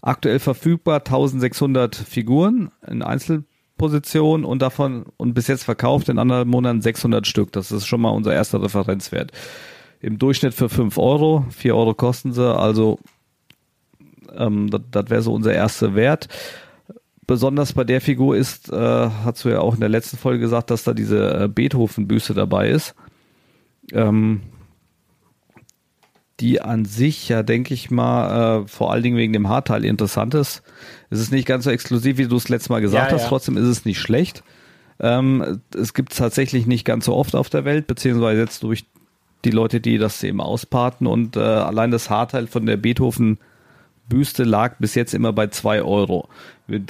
aktuell verfügbar 1600 Figuren in Einzelpositionen und davon und bis jetzt verkauft in anderen Monaten 600 Stück. Das ist schon mal unser erster Referenzwert. Im Durchschnitt für 5 Euro. 4 Euro kosten sie. Also ähm, das, wäre so unser erster Wert. Besonders bei der Figur ist, äh, hast du ja auch in der letzten Folge gesagt, dass da diese äh, Beethoven-Büste dabei ist. Ähm, die an sich ja, denke ich mal, äh, vor allen Dingen wegen dem Haarteil interessant ist. Es ist nicht ganz so exklusiv, wie du es letztes Mal gesagt Ja, hast, ja. trotzdem ist es nicht schlecht. Ähm, es gibt es tatsächlich nicht ganz so oft auf der Welt, beziehungsweise jetzt durch die Leute, die das eben auspaten und äh, allein das Haarteil von der Beethoven Büste lag bis jetzt immer bei zwei Euro.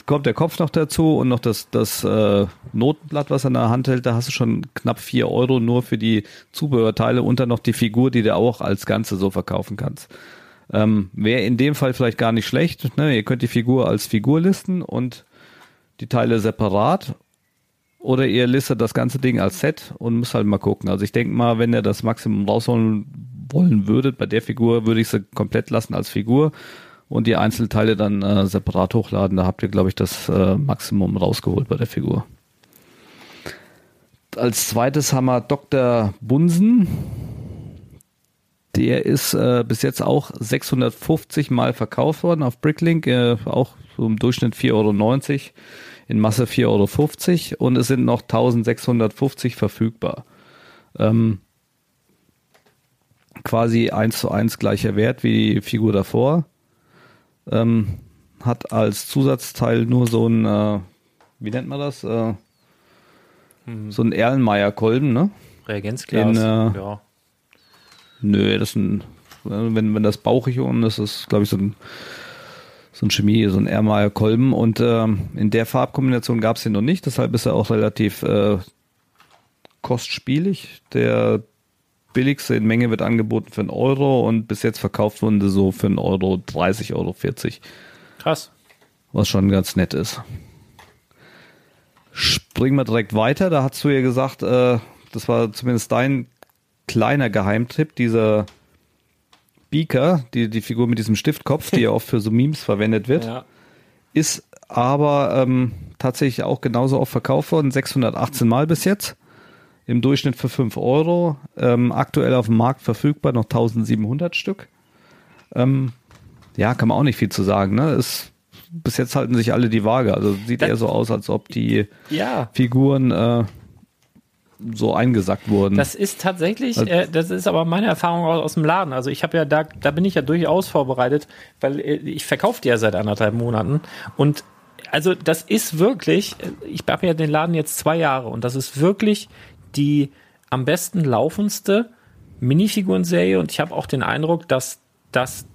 Kommt der Kopf noch dazu und noch das, das äh, Notenblatt, was er in der Hand hält, da hast du schon knapp vier Euro nur für die Zubehörteile und dann noch die Figur, die du auch als Ganze so verkaufen kannst. Ähm, Wäre in dem Fall vielleicht gar nicht schlecht. Ne? Ihr könnt die Figur als Figur listen und die Teile separat. Oder ihr listet das ganze Ding als Set und müsst halt mal gucken. Also ich denke mal, wenn ihr das Maximum rausholen wollen würdet, bei der Figur würde ich sie komplett lassen als Figur und die Einzelteile dann äh, separat hochladen. Da habt ihr, glaube ich, das äh, Maximum rausgeholt bei der Figur. Als zweites haben wir Dr. Bunsen. Der ist äh, bis jetzt auch 650 Mal verkauft worden auf Bricklink, äh, auch so im Durchschnitt 4,90 Euro, in Masse 4,50 Euro und es sind noch 1650 verfügbar. Ähm, quasi eins zu eins gleicher Wert wie die Figur davor. Ähm, hat als Zusatzteil nur so ein, äh, wie nennt man das? Äh, so ein Erlenmeyer-Kolben, ne? Reagenzglas. Äh, ja. Nö, das ist ein, wenn, wenn das bauchig und das ist, glaube ich, so ein, so ein Chemie, so ein Erlenmeyer Kolben und ähm, in der Farbkombination gab es den noch nicht, deshalb ist er auch relativ äh, kostspielig. Der billigste in Menge wird angeboten für einen Euro und bis jetzt verkauft wurden sie so für einen Euro 30, Euro 40 Krass. was schon ganz nett ist. Springen wir direkt weiter. Da hast du ja gesagt, äh, das war zumindest dein kleiner Geheimtipp, dieser Beaker, die, die Figur mit diesem Stiftkopf, die ja oft für so Memes verwendet wird, Ja. ist aber ähm, tatsächlich auch genauso oft verkauft worden, 618 Mal bis jetzt. Im Durchschnitt für 5 Euro. Ähm, aktuell auf dem Markt verfügbar noch 1700 Stück. Ähm, ja, kann man auch nicht viel zu sagen. Ne? Ist, bis jetzt halten sich alle die Waage. Also sieht Das- eher so aus, als ob die Ja. Figuren äh, so eingesackt wurden. Das ist tatsächlich, Also- äh, das ist aber meine Erfahrung aus, aus dem Laden. Also ich habe ja da, da bin ich ja durchaus vorbereitet, weil äh, ich verkaufe die ja seit anderthalb Monaten und also das ist wirklich, äh, ich habe ja den Laden jetzt zwei Jahre und das ist wirklich die am besten laufendste Minifigurenserie und ich habe auch den Eindruck, dass das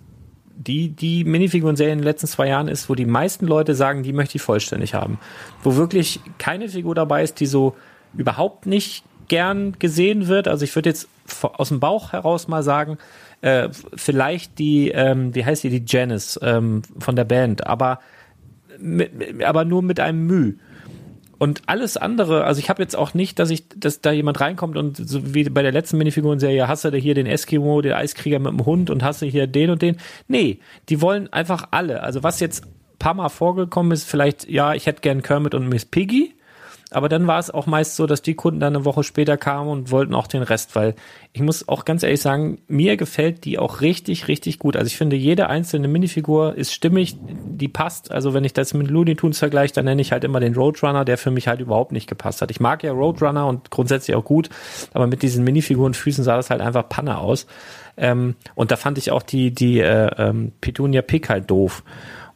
die, die Minifiguren-Serie in den letzten zwei Jahren ist, wo die meisten Leute sagen, die möchte ich vollständig haben. Wo wirklich keine Figur dabei ist, die so überhaupt nicht gern gesehen wird. Also ich würde jetzt aus dem Bauch heraus mal sagen, äh, vielleicht die, ähm, wie heißt die, die Janice ähm, von der Band, aber, aber nur mit einem Müh. Und alles andere, also ich habe jetzt auch nicht, dass ich, dass da jemand reinkommt und so wie bei der letzten Minifigurenserie, hast du da hier den Eskimo, den Eiskrieger mit dem Hund und hast du hier den und den. Nee, die wollen einfach alle. Also was jetzt paar Mal vorgekommen ist, vielleicht, ja, ich hätte gern Kermit und Miss Piggy. Aber dann war es auch meist so, dass die Kunden dann eine Woche später kamen und wollten auch den Rest, weil ich muss auch ganz ehrlich sagen, mir gefällt die auch richtig, richtig gut. Also ich finde, jede einzelne Minifigur ist stimmig, die passt. Also wenn ich das mit Looney Tunes vergleiche, dann nenne ich halt immer den Roadrunner, der für mich halt überhaupt nicht gepasst hat. Ich mag ja Roadrunner und grundsätzlich auch gut, aber mit diesen Minifigurenfüßen sah das halt einfach Panne aus. Ähm, und da fand ich auch die, die äh, ähm, Petunia Pick halt doof.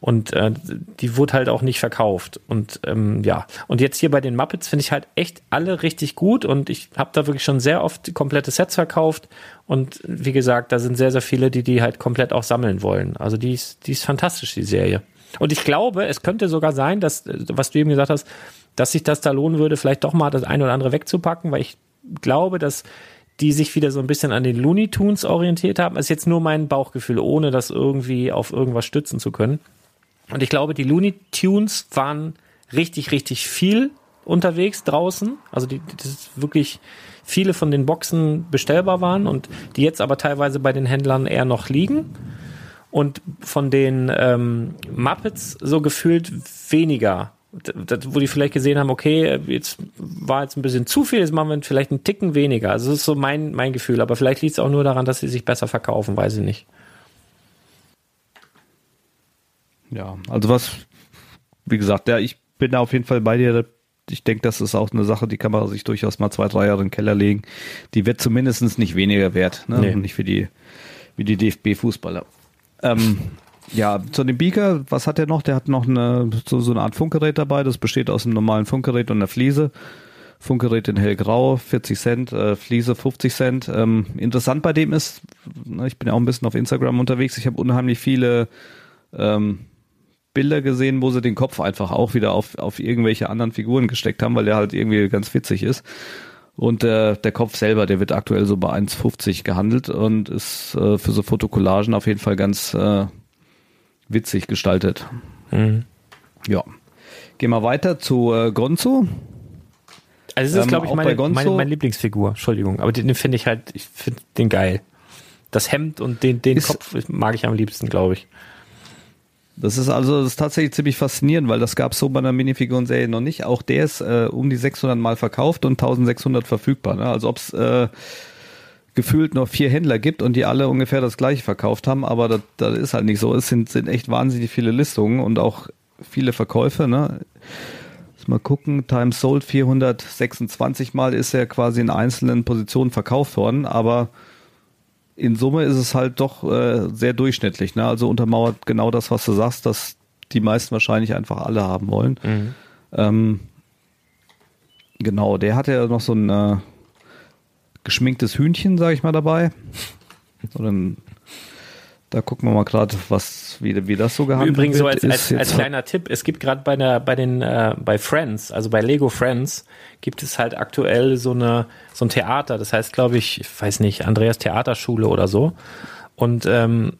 Und äh, die wurde halt auch nicht verkauft. Und ähm, ja, und jetzt hier bei den Muppets finde ich halt echt alle richtig gut. Und ich habe da wirklich schon sehr oft komplette Sets verkauft. Und wie gesagt, da sind sehr, sehr viele, die die halt komplett auch sammeln wollen. Also die ist, die ist fantastisch, die Serie. Und ich glaube, es könnte sogar sein, dass, was du eben gesagt hast, dass sich das da lohnen würde, vielleicht doch mal das eine oder andere wegzupacken, weil ich glaube, dass die sich wieder so ein bisschen an den Looney Tunes orientiert haben. Das ist jetzt nur mein Bauchgefühl, ohne das irgendwie auf irgendwas stützen zu können. Und ich glaube, die Looney Tunes waren richtig, richtig viel unterwegs draußen. Also die, das wirklich viele von den Boxen bestellbar waren und die jetzt aber teilweise bei den Händlern eher noch liegen. Und von den ähm, Muppets so gefühlt weniger wo die vielleicht gesehen haben, okay, jetzt war jetzt ein bisschen zu viel, jetzt machen wir vielleicht einen Ticken weniger. Also das ist so mein, mein Gefühl. Aber vielleicht liegt es auch nur daran, dass sie sich besser verkaufen, weiß ich nicht. Ja, also was, wie gesagt, ja, ich bin da auf jeden Fall bei dir. Ich denke, das ist auch eine Sache, die kann man sich durchaus mal zwei, drei Jahre in den Keller legen. Die wird zumindest nicht weniger wert, ne? Nee. Nicht für die, wie die DFB-Fußballer. Ähm, ja, zu dem Beaker, was hat er noch? Der hat noch eine, so, so eine Art Funkgerät dabei. Das besteht aus einem normalen Funkgerät und einer Fliese. Funkgerät in hellgrau, 40 Cent, äh, Fliese 50 Cent. Ähm, interessant bei dem ist, ne, ich bin ja auch ein bisschen auf Instagram unterwegs, ich habe unheimlich viele ähm, Bilder gesehen, wo sie den Kopf einfach auch wieder auf, auf irgendwelche anderen Figuren gesteckt haben, weil der halt irgendwie ganz witzig ist. Und äh, der Kopf selber, der wird aktuell so bei 1,50 gehandelt und ist äh, für so Fotokollagen auf jeden Fall ganz äh, witzig gestaltet. Mhm. Ja. Gehen wir weiter zu äh, Gonzo. Also das ist, glaube ich, ähm, meine, meine, meine Lieblingsfigur. Entschuldigung, aber den, den finde ich halt, ich finde den geil. Das Hemd und den, den Kopf mag ich am liebsten, glaube ich. Das ist also das ist tatsächlich ziemlich faszinierend, weil das gab es so bei einer Minifiguren-Serie noch nicht. Auch der ist äh, um die 600 Mal verkauft und 1600 verfügbar. Ne? Also ob es äh, gefühlt noch vier Händler gibt und die alle ungefähr das gleiche verkauft haben, aber das, das ist halt nicht so. Es sind, sind echt wahnsinnig viele Listungen und auch viele Verkäufe. Ne? mal gucken, Times Sold 426 Mal ist er quasi in einzelnen Positionen verkauft worden, aber in Summe ist es halt doch äh, sehr durchschnittlich. Ne? Also untermauert genau das, was du sagst, dass die meisten wahrscheinlich einfach alle haben wollen. Mhm. Ähm, genau, der hatte ja noch so ein äh, geschminktes Hühnchen, sag ich mal, dabei. Oder ein da gucken wir mal gerade, was wie, wie das so gehandelt Übrigens wird. Übrigens so als, als, als kleiner Tipp, es gibt gerade bei der bei den äh, bei Friends, also bei Lego Friends, gibt es halt aktuell so eine so ein Theater, das heißt, glaube ich, ich weiß nicht, Andreas Theaterschule oder so. Und ähm,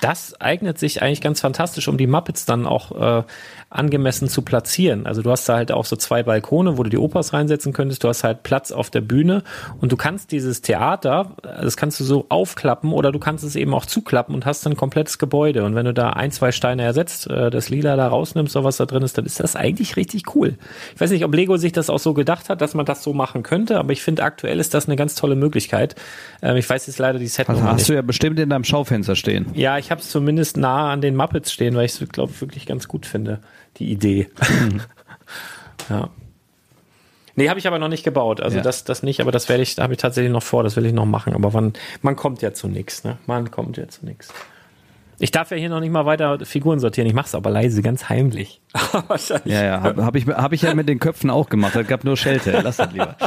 das eignet sich eigentlich ganz fantastisch, um die Muppets dann auch äh, angemessen zu platzieren. Also du hast da halt auch so zwei Balkone, wo du die Opas reinsetzen könntest. Du hast halt Platz auf der Bühne und du kannst dieses Theater, das kannst du so aufklappen oder du kannst es eben auch zuklappen und hast dann ein komplettes Gebäude. Und wenn du da ein, zwei Steine ersetzt, äh, das Lila da rausnimmst oder was da drin ist, dann ist das eigentlich richtig cool. Ich weiß nicht, ob Lego sich das auch so gedacht hat, dass man das so machen könnte, aber ich finde aktuell ist das eine ganz tolle Möglichkeit. Ähm, ich weiß jetzt leider die Set also hast nicht. du ja bestimmt in deinem Schaufenster stehen. Ja, ich habe es zumindest nah an den Muppets stehen, weil ich es, glaube wirklich ganz gut finde die Idee. Mhm. ja. Nee, habe ich aber noch nicht gebaut. Also ja. das, das nicht, aber das werde ich, da habe ich tatsächlich noch vor, das will ich noch machen. Aber wann, man kommt ja zu nichts, ne? Man kommt ja zu nichts. Ich darf ja hier noch nicht mal weiter Figuren sortieren. Ich mache es aber leise, ganz heimlich. ja, ja, habe hab ich, hab ich ja mit den Köpfen auch gemacht. Es gab nur Schelte. Lass das lieber.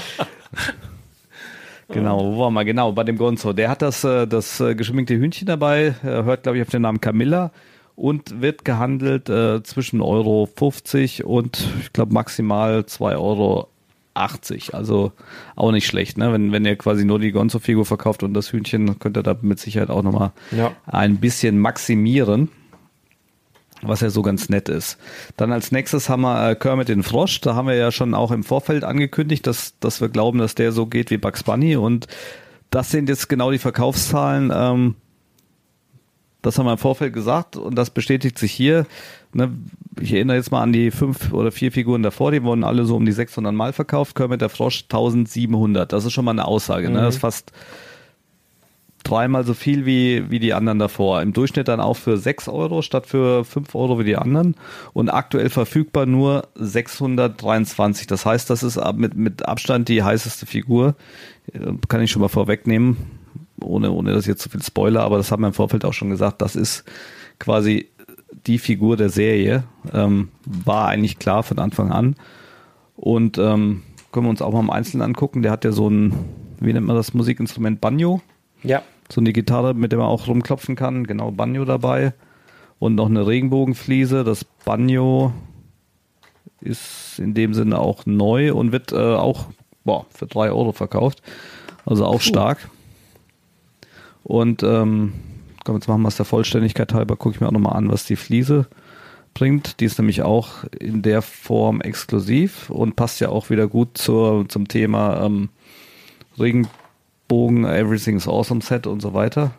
Genau, wo waren wir? Genau, bei dem Gonzo. Der hat das, äh, das äh, geschminkte Hühnchen dabei, er hört, glaube ich, auf den Namen Camilla und wird gehandelt äh, zwischen Euro 50 und ich glaube maximal 2,80 Euro. Also auch nicht schlecht, ne? Wenn, wenn ihr quasi nur die Gonzo-Figur verkauft und das Hühnchen, könnt ihr da mit Sicherheit auch nochmal ja. ein bisschen maximieren. Was ja so ganz nett ist. Dann als nächstes haben wir äh, Kermit den Frosch. Da haben wir ja schon auch im Vorfeld angekündigt, dass, dass wir glauben, dass der so geht wie Bugs Bunny. Und das sind jetzt genau die Verkaufszahlen. Ähm, das haben wir im Vorfeld gesagt und das bestätigt sich hier. Ne, ich erinnere jetzt mal an die fünf oder vier Figuren davor, die wurden alle so um die 600 Mal verkauft. Kermit der Frosch 1700. Das ist schon mal eine Aussage. Mhm. Ne? Das ist fast dreimal so viel wie, wie die anderen davor. Im Durchschnitt dann auch für 6 Euro statt für 5 Euro wie die anderen. Und aktuell verfügbar nur 623. Das heißt, das ist mit, mit Abstand die heißeste Figur. Kann ich schon mal vorwegnehmen ohne, ohne das jetzt zu viel Spoiler, aber das haben wir im Vorfeld auch schon gesagt, das ist quasi die Figur der Serie. Ähm, war eigentlich klar von Anfang an. Und ähm, können wir uns auch mal im Einzelnen angucken. Der hat ja so ein, wie nennt man das Musikinstrument? Banjo. Ja. So eine Gitarre, mit der man auch rumklopfen kann. Genau, Banjo dabei. Und noch eine Regenbogenfliese. Das Banjo ist in dem Sinne auch neu und wird äh, auch boah, für drei Euro verkauft. Also auch Puh. stark. Und ähm, komm, jetzt machen wir es der Vollständigkeit halber, gucke ich mir auch nochmal an, was die Fliese bringt. Die ist nämlich auch in der Form exklusiv und passt ja auch wieder gut zur, zum Thema ähm, Regenbogen, Everything's Awesome Set und so weiter.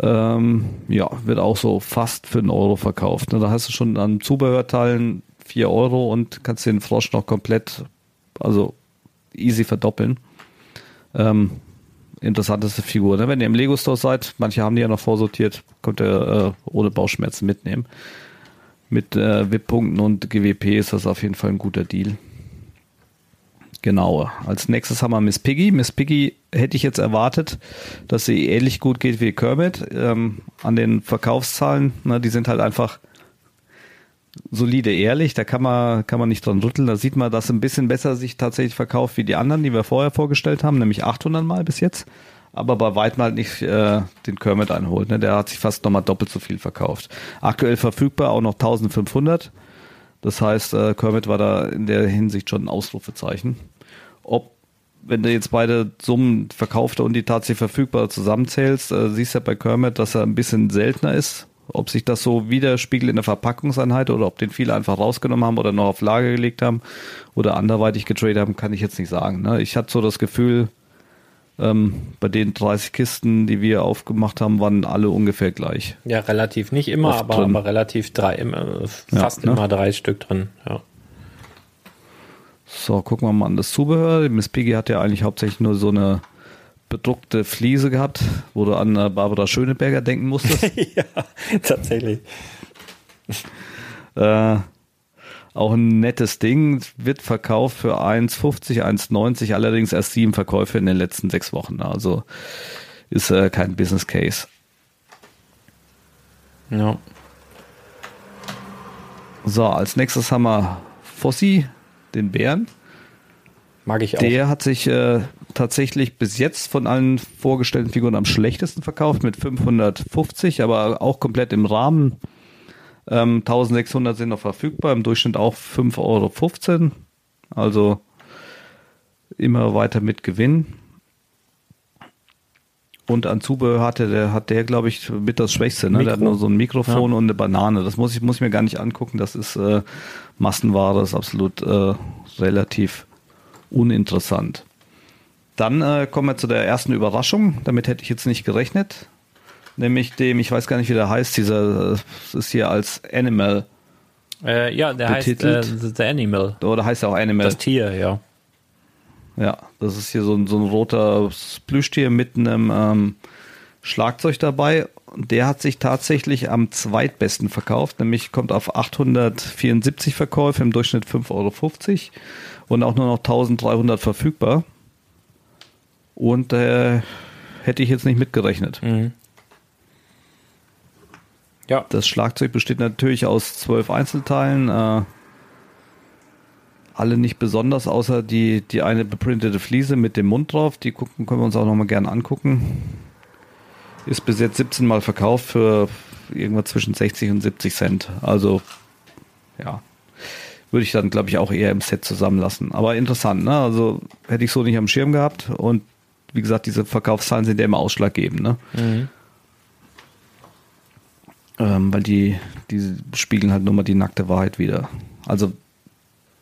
Ähm, ja, wird auch so fast für einen Euro verkauft. Ne? Da hast du schon an Zubehörteilen 4 Euro und kannst den Frosch noch komplett, also easy verdoppeln. Ähm, interessanteste Figur. Ne? Wenn ihr im Lego Store seid, manche haben die ja noch vorsortiert, könnt ihr äh, ohne Bauchschmerzen mitnehmen. Mit äh, VIP-Punkten und GWP ist das auf jeden Fall ein guter Deal. Genau. Als nächstes haben wir Miss Piggy. Miss Piggy hätte ich jetzt erwartet, dass sie ähnlich gut geht wie Kermit. Ähm, an den Verkaufszahlen, ne, die sind halt einfach solide ehrlich. Da kann man, kann man nicht dran rütteln. Da sieht man, dass ein bisschen besser sich tatsächlich verkauft wie die anderen, die wir vorher vorgestellt haben, nämlich 800 Mal bis jetzt. Aber bei weitem halt nicht äh, den Kermit einholt. Ne? Der hat sich fast nochmal doppelt so viel verkauft. Aktuell verfügbar auch noch 1500. Das heißt, äh, Kermit war da in der Hinsicht schon ein Ausrufezeichen. Ob, wenn du jetzt beide Summen verkaufte und die tatsächlich verfügbar zusammenzählst, äh, siehst du ja bei Kermit, dass er ein bisschen seltener ist. Ob sich das so widerspiegelt in der Verpackungseinheit oder ob den viele einfach rausgenommen haben oder noch auf Lager gelegt haben oder anderweitig getradet haben, kann ich jetzt nicht sagen. Ne? Ich hatte so das Gefühl, ähm, bei den 30 Kisten, die wir aufgemacht haben, waren alle ungefähr gleich. Ja, relativ nicht immer, aber, aber, relativ drei, immer, fast ja, ne? immer drei Stück drin. Ja. So, gucken wir mal an das Zubehör. Miss Piggy hat ja eigentlich hauptsächlich nur so eine bedruckte Fliese gehabt, wo du an äh, Barbara Schöneberger denken musstest. ja, tatsächlich. äh, auch ein nettes Ding, wird verkauft für 1,50, 1,90, allerdings erst sieben Verkäufe in den letzten sechs Wochen. Also ist äh, kein Business Case. Ja. So, als nächstes haben wir Fossi, den Bären. Mag ich auch. Der hat sich äh, tatsächlich bis jetzt von allen vorgestellten Figuren am schlechtesten verkauft mit 550, aber auch komplett im Rahmen. Ähm, 1600 sind noch verfügbar, im Durchschnitt auch 5,15 Euro. Also immer weiter mit Gewinn. Und an Zubehör hatte der, hat der, glaube ich, mit das Schwächste. Ne? Der hat nur so ein Mikrofon ja. und eine Banane. Das muss ich, muss ich mir gar nicht angucken. Das ist äh, Massenware, das ist absolut äh, relativ uninteressant. Dann äh, kommen wir zu der ersten Überraschung. Damit hätte ich jetzt nicht gerechnet. Nämlich dem, ich weiß gar nicht, wie der heißt, dieser das ist hier als Animal. Äh, ja, der betitelt. heißt äh, The Animal. Oder heißt er auch Animal? Das Tier, ja. Ja, das ist hier so ein, so ein roter Plüschtier mit einem ähm, Schlagzeug dabei. Der hat sich tatsächlich am zweitbesten verkauft, nämlich kommt auf 874 Verkäufe, im Durchschnitt 5,50 Euro und auch nur noch 1300 verfügbar. Und äh, hätte ich jetzt nicht mitgerechnet. Mhm. Ja. Das Schlagzeug besteht natürlich aus zwölf Einzelteilen. Äh, alle nicht besonders, außer die, die eine beprintete Fliese mit dem Mund drauf. Die gucken, können wir uns auch nochmal gerne angucken. Ist bis jetzt 17 Mal verkauft für irgendwas zwischen 60 und 70 Cent. Also, ja. Würde ich dann, glaube ich, auch eher im Set zusammenlassen. Aber interessant, ne? Also hätte ich so nicht am Schirm gehabt. Und wie gesagt, diese Verkaufszahlen sind ja immer ausschlaggebend, ne? Mhm. Ähm, weil die, die spiegeln halt nur mal die nackte Wahrheit wieder. Also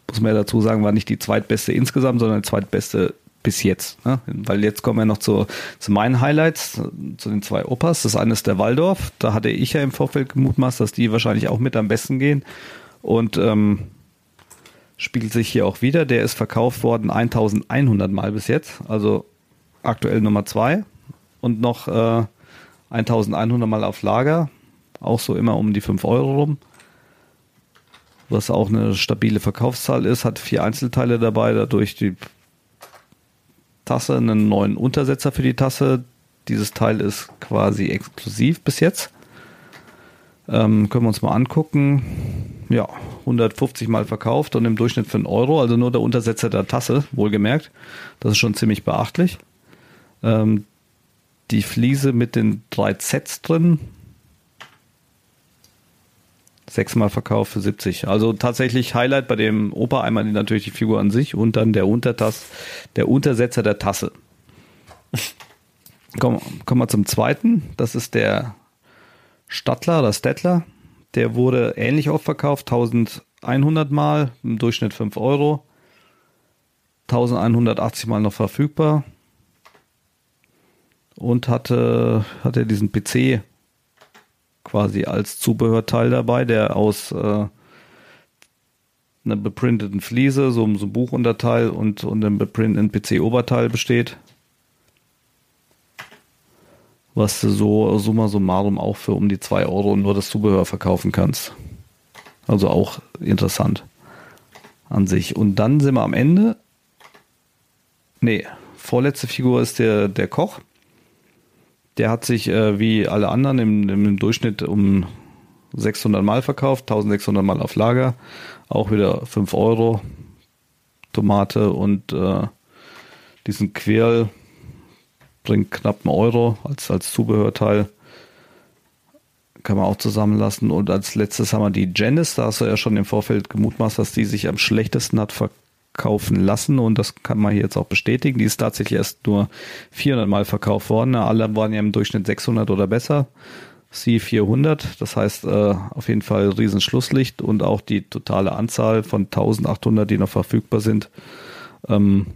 muss man ja dazu sagen, war nicht die zweitbeste insgesamt, sondern die zweitbeste bis jetzt. Ne? Weil jetzt kommen wir noch zu, zu meinen Highlights, zu den zwei Opas. Das eine ist der Waldorf. Da hatte ich ja im Vorfeld gemutmaßt, dass die wahrscheinlich auch mit am besten gehen. Und ähm, spiegelt sich hier auch wieder. Der ist verkauft worden 1100 Mal bis jetzt. Also aktuell Nummer zwei. Und noch äh, 1100 Mal auf Lager. Auch so immer um die 5 Euro rum was auch eine stabile Verkaufszahl ist, hat vier Einzelteile dabei, dadurch die Tasse, einen neuen Untersetzer für die Tasse. Dieses Teil ist quasi exklusiv bis jetzt. Ähm, können wir uns mal angucken. Ja, 150 Mal verkauft und im Durchschnitt für einen Euro, also nur der Untersetzer der Tasse, wohlgemerkt. Das ist schon ziemlich beachtlich. Ähm, die Fliese mit den drei Sets drin, sechsmal verkauft für 70. Also tatsächlich Highlight bei dem Opa einmal natürlich die Figur an sich und dann der Untertass, der Untersetzer der Tasse. Kommen, kommen wir zum zweiten. Das ist der Stattler oder Stettler. Der wurde ähnlich oft verkauft, 1100 Mal, im Durchschnitt 5 Euro. 1180 Mal noch verfügbar. Und hatte, hatte diesen PC quasi als Zubehörteil dabei, der aus äh, einer beprinteten Fliese, so, so Buchunterteil und, und einem beprinteten PC-Oberteil besteht. Was du so summa summarum auch für um die 2 Euro nur das Zubehör verkaufen kannst. Also auch interessant an sich. Und dann sind wir am Ende. Nee, vorletzte Figur ist der, der Koch. Der hat sich äh, wie alle anderen im, im Durchschnitt um 600 Mal verkauft, 1600 Mal auf Lager, auch wieder 5 Euro. Tomate und äh, diesen Quirl bringt knapp einen Euro als, als Zubehörteil. Kann man auch zusammenlassen. Und als letztes haben wir die Janice, da hast du ja schon im Vorfeld gemutmaßt, dass die sich am schlechtesten hat verkaufen lassen und das kann man hier jetzt auch bestätigen. Die ist tatsächlich erst nur 400 Mal verkauft worden. Alle waren ja im Durchschnitt 600 oder besser sie 400. Das heißt äh, auf jeden Fall Riesenschlusslicht und auch die totale Anzahl von 1800, die noch verfügbar sind, ähm,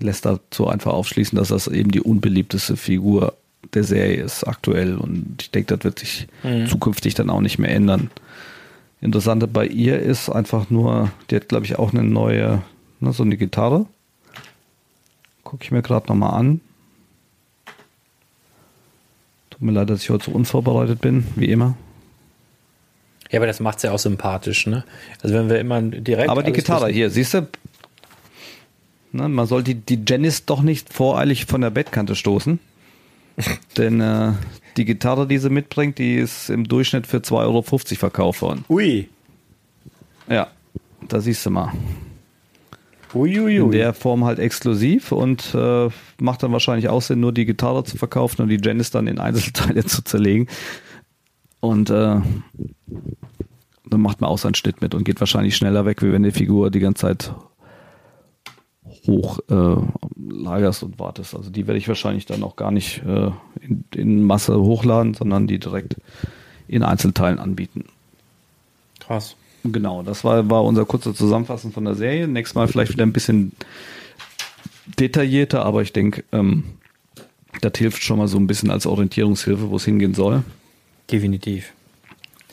lässt dazu einfach aufschließen, dass das eben die unbeliebteste Figur der Serie ist aktuell und ich denke, das wird sich mhm. zukünftig dann auch nicht mehr ändern. Interessante bei ihr ist einfach nur, die hat glaube ich auch eine neue, ne, so eine Gitarre. Gucke ich mir gerade nochmal an. Tut mir leid, dass ich heute so unvorbereitet bin, wie immer. Ja, aber das macht es ja auch sympathisch, ne? Also wenn wir immer direkt. Aber die Gitarre hier, siehst du? Ne, man soll die, die Janice doch nicht voreilig von der Bettkante stoßen. Denn äh, die Gitarre, die sie mitbringt, die ist im Durchschnitt für 2,50 Euro verkauft worden. Ui. Ja, da siehst du mal. Uiuiui. in der Form halt exklusiv und äh, macht dann wahrscheinlich auch Sinn, nur die Gitarre zu verkaufen und die Janice dann in Einzelteile zu zerlegen. Und äh, dann macht man auch seinen Schnitt mit und geht wahrscheinlich schneller weg, wie wenn die Figur die ganze Zeit hoch äh, lagerst und wartest. Also die werde ich wahrscheinlich dann auch gar nicht äh, in, in Masse hochladen, sondern die direkt in Einzelteilen anbieten. Krass. Genau, das war, war unser kurzer Zusammenfassen von der Serie. Nächstes Mal vielleicht wieder ein bisschen detaillierter, aber ich denke, ähm, das hilft schon mal so ein bisschen als Orientierungshilfe, wo es hingehen soll. Definitiv.